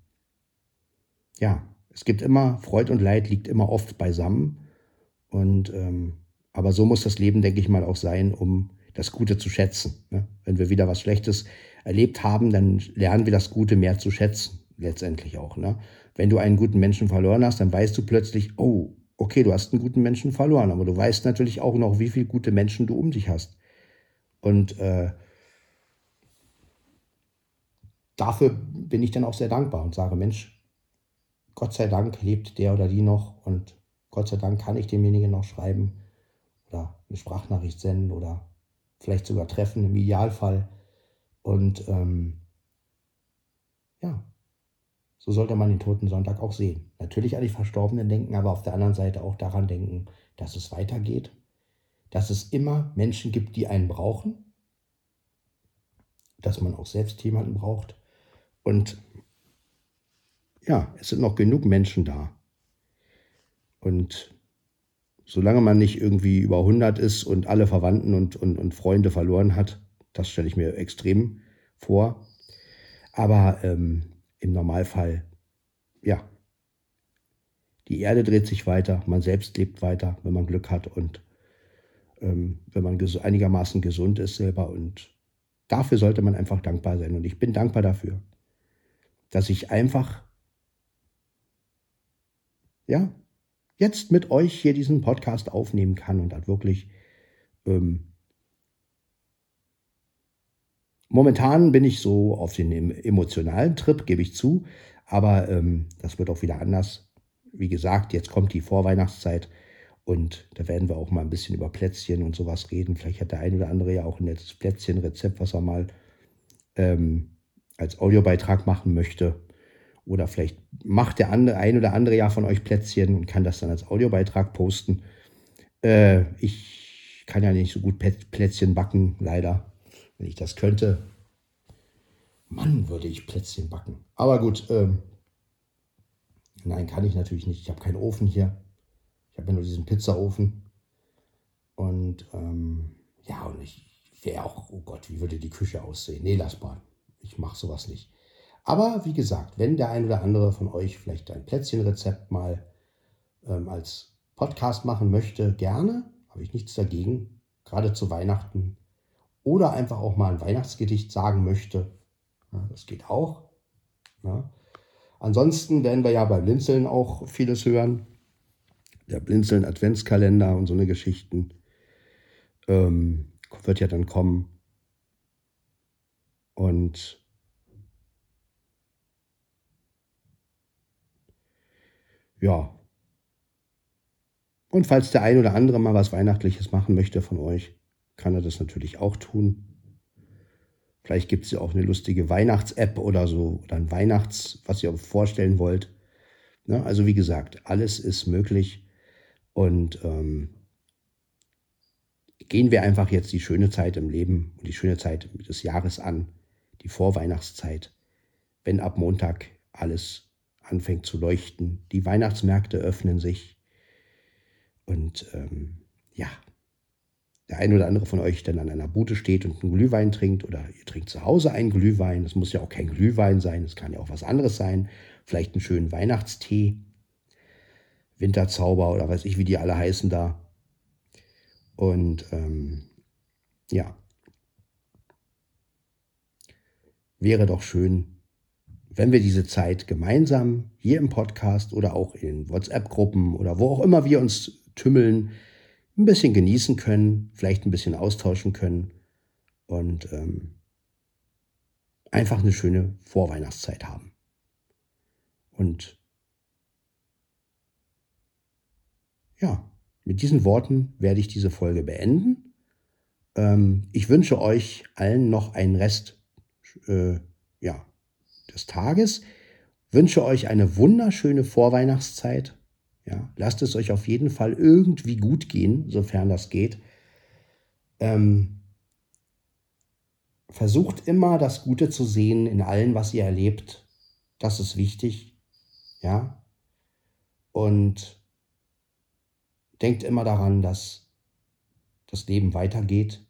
[SPEAKER 1] ja, es gibt immer, Freud und Leid liegt immer oft beisammen. Und ähm, aber so muss das Leben, denke ich mal, auch sein, um das Gute zu schätzen. Ne? Wenn wir wieder was Schlechtes erlebt haben, dann lernen wir das Gute mehr zu schätzen, letztendlich auch. Ne? Wenn du einen guten Menschen verloren hast, dann weißt du plötzlich, oh, okay, du hast einen guten Menschen verloren, aber du weißt natürlich auch noch, wie viele gute Menschen du um dich hast. Und äh, dafür bin ich dann auch sehr dankbar und sage, Mensch, Gott sei Dank lebt der oder die noch und Gott sei Dank kann ich demjenigen noch schreiben oder eine Sprachnachricht senden oder vielleicht sogar treffen im Idealfall. Und ähm, ja, so sollte man den Toten Sonntag auch sehen. Natürlich an die Verstorbenen denken, aber auf der anderen Seite auch daran denken, dass es weitergeht, dass es immer Menschen gibt, die einen brauchen, dass man auch selbst jemanden braucht und ja, es sind noch genug Menschen da. Und solange man nicht irgendwie über 100 ist und alle Verwandten und, und, und Freunde verloren hat, das stelle ich mir extrem vor. Aber ähm, im Normalfall, ja, die Erde dreht sich weiter, man selbst lebt weiter, wenn man Glück hat und ähm, wenn man ges einigermaßen gesund ist selber. Und dafür sollte man einfach dankbar sein. Und ich bin dankbar dafür dass ich einfach, ja, jetzt mit euch hier diesen Podcast aufnehmen kann und dann wirklich ähm, momentan bin ich so auf den emotionalen Trip, gebe ich zu, aber ähm, das wird auch wieder anders. Wie gesagt, jetzt kommt die Vorweihnachtszeit und da werden wir auch mal ein bisschen über Plätzchen und sowas reden. Vielleicht hat der ein oder andere ja auch ein nettes Plätzchenrezept, was er mal ähm, als Audiobeitrag machen möchte. Oder vielleicht macht der andere, ein oder andere ja von euch Plätzchen und kann das dann als Audiobeitrag posten. Äh, ich kann ja nicht so gut Plätzchen backen, leider. Wenn ich das könnte, Mann, würde ich Plätzchen backen. Aber gut, ähm, nein, kann ich natürlich nicht. Ich habe keinen Ofen hier. Ich habe ja nur diesen Pizzaofen. Und ähm, ja, und ich wäre auch, oh Gott, wie würde die Küche aussehen? Nee, lass mal ich mache sowas nicht. Aber wie gesagt, wenn der ein oder andere von euch vielleicht ein Plätzchenrezept mal ähm, als Podcast machen möchte, gerne, habe ich nichts dagegen, gerade zu Weihnachten. Oder einfach auch mal ein Weihnachtsgedicht sagen möchte, ja, das geht auch. Ja. Ansonsten werden wir ja bei Blinzeln auch vieles hören. Der Blinzeln Adventskalender und so eine Geschichten ähm, wird ja dann kommen. Und ja. Und falls der ein oder andere mal was Weihnachtliches machen möchte von euch, kann er das natürlich auch tun. Vielleicht gibt es ja auch eine lustige Weihnachts-App oder so, oder ein Weihnachts-, was ihr euch vorstellen wollt. Ne? Also wie gesagt, alles ist möglich. Und ähm, gehen wir einfach jetzt die schöne Zeit im Leben und die schöne Zeit des Jahres an die Vorweihnachtszeit, wenn ab Montag alles anfängt zu leuchten, die Weihnachtsmärkte öffnen sich und ähm, ja, der ein oder andere von euch dann an einer Bude steht und einen Glühwein trinkt oder ihr trinkt zu Hause einen Glühwein. Das muss ja auch kein Glühwein sein, es kann ja auch was anderes sein. Vielleicht einen schönen Weihnachtstee, Winterzauber oder weiß ich, wie die alle heißen da. Und ähm, ja, wäre doch schön, wenn wir diese Zeit gemeinsam hier im Podcast oder auch in WhatsApp-Gruppen oder wo auch immer wir uns tümmeln, ein bisschen genießen können, vielleicht ein bisschen austauschen können und ähm, einfach eine schöne Vorweihnachtszeit haben. Und ja, mit diesen Worten werde ich diese Folge beenden. Ähm, ich wünsche euch allen noch einen Rest äh, ja, des Tages. Wünsche euch eine wunderschöne Vorweihnachtszeit. Ja, lasst es euch auf jeden Fall irgendwie gut gehen, sofern das geht. Ähm, versucht immer das Gute zu sehen in allem, was ihr erlebt. Das ist wichtig. Ja. Und denkt immer daran, dass das Leben weitergeht,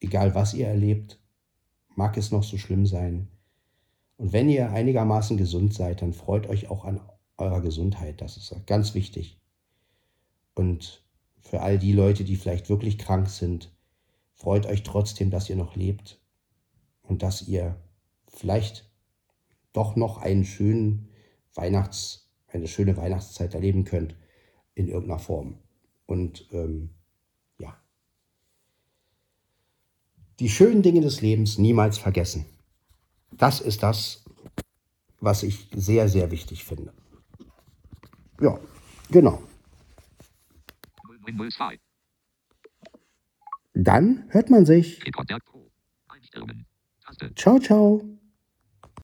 [SPEAKER 1] egal was ihr erlebt. Mag es noch so schlimm sein. Und wenn ihr einigermaßen gesund seid, dann freut euch auch an eurer Gesundheit. Das ist ganz wichtig. Und für all die Leute, die vielleicht wirklich krank sind, freut euch trotzdem, dass ihr noch lebt und dass ihr vielleicht doch noch einen schönen Weihnachts, eine schöne Weihnachtszeit erleben könnt in irgendeiner Form. Und ähm, ja, die schönen Dinge des Lebens niemals vergessen. Das ist das, was ich sehr, sehr wichtig finde. Ja, genau. Dann hört man sich. Ciao, ciao.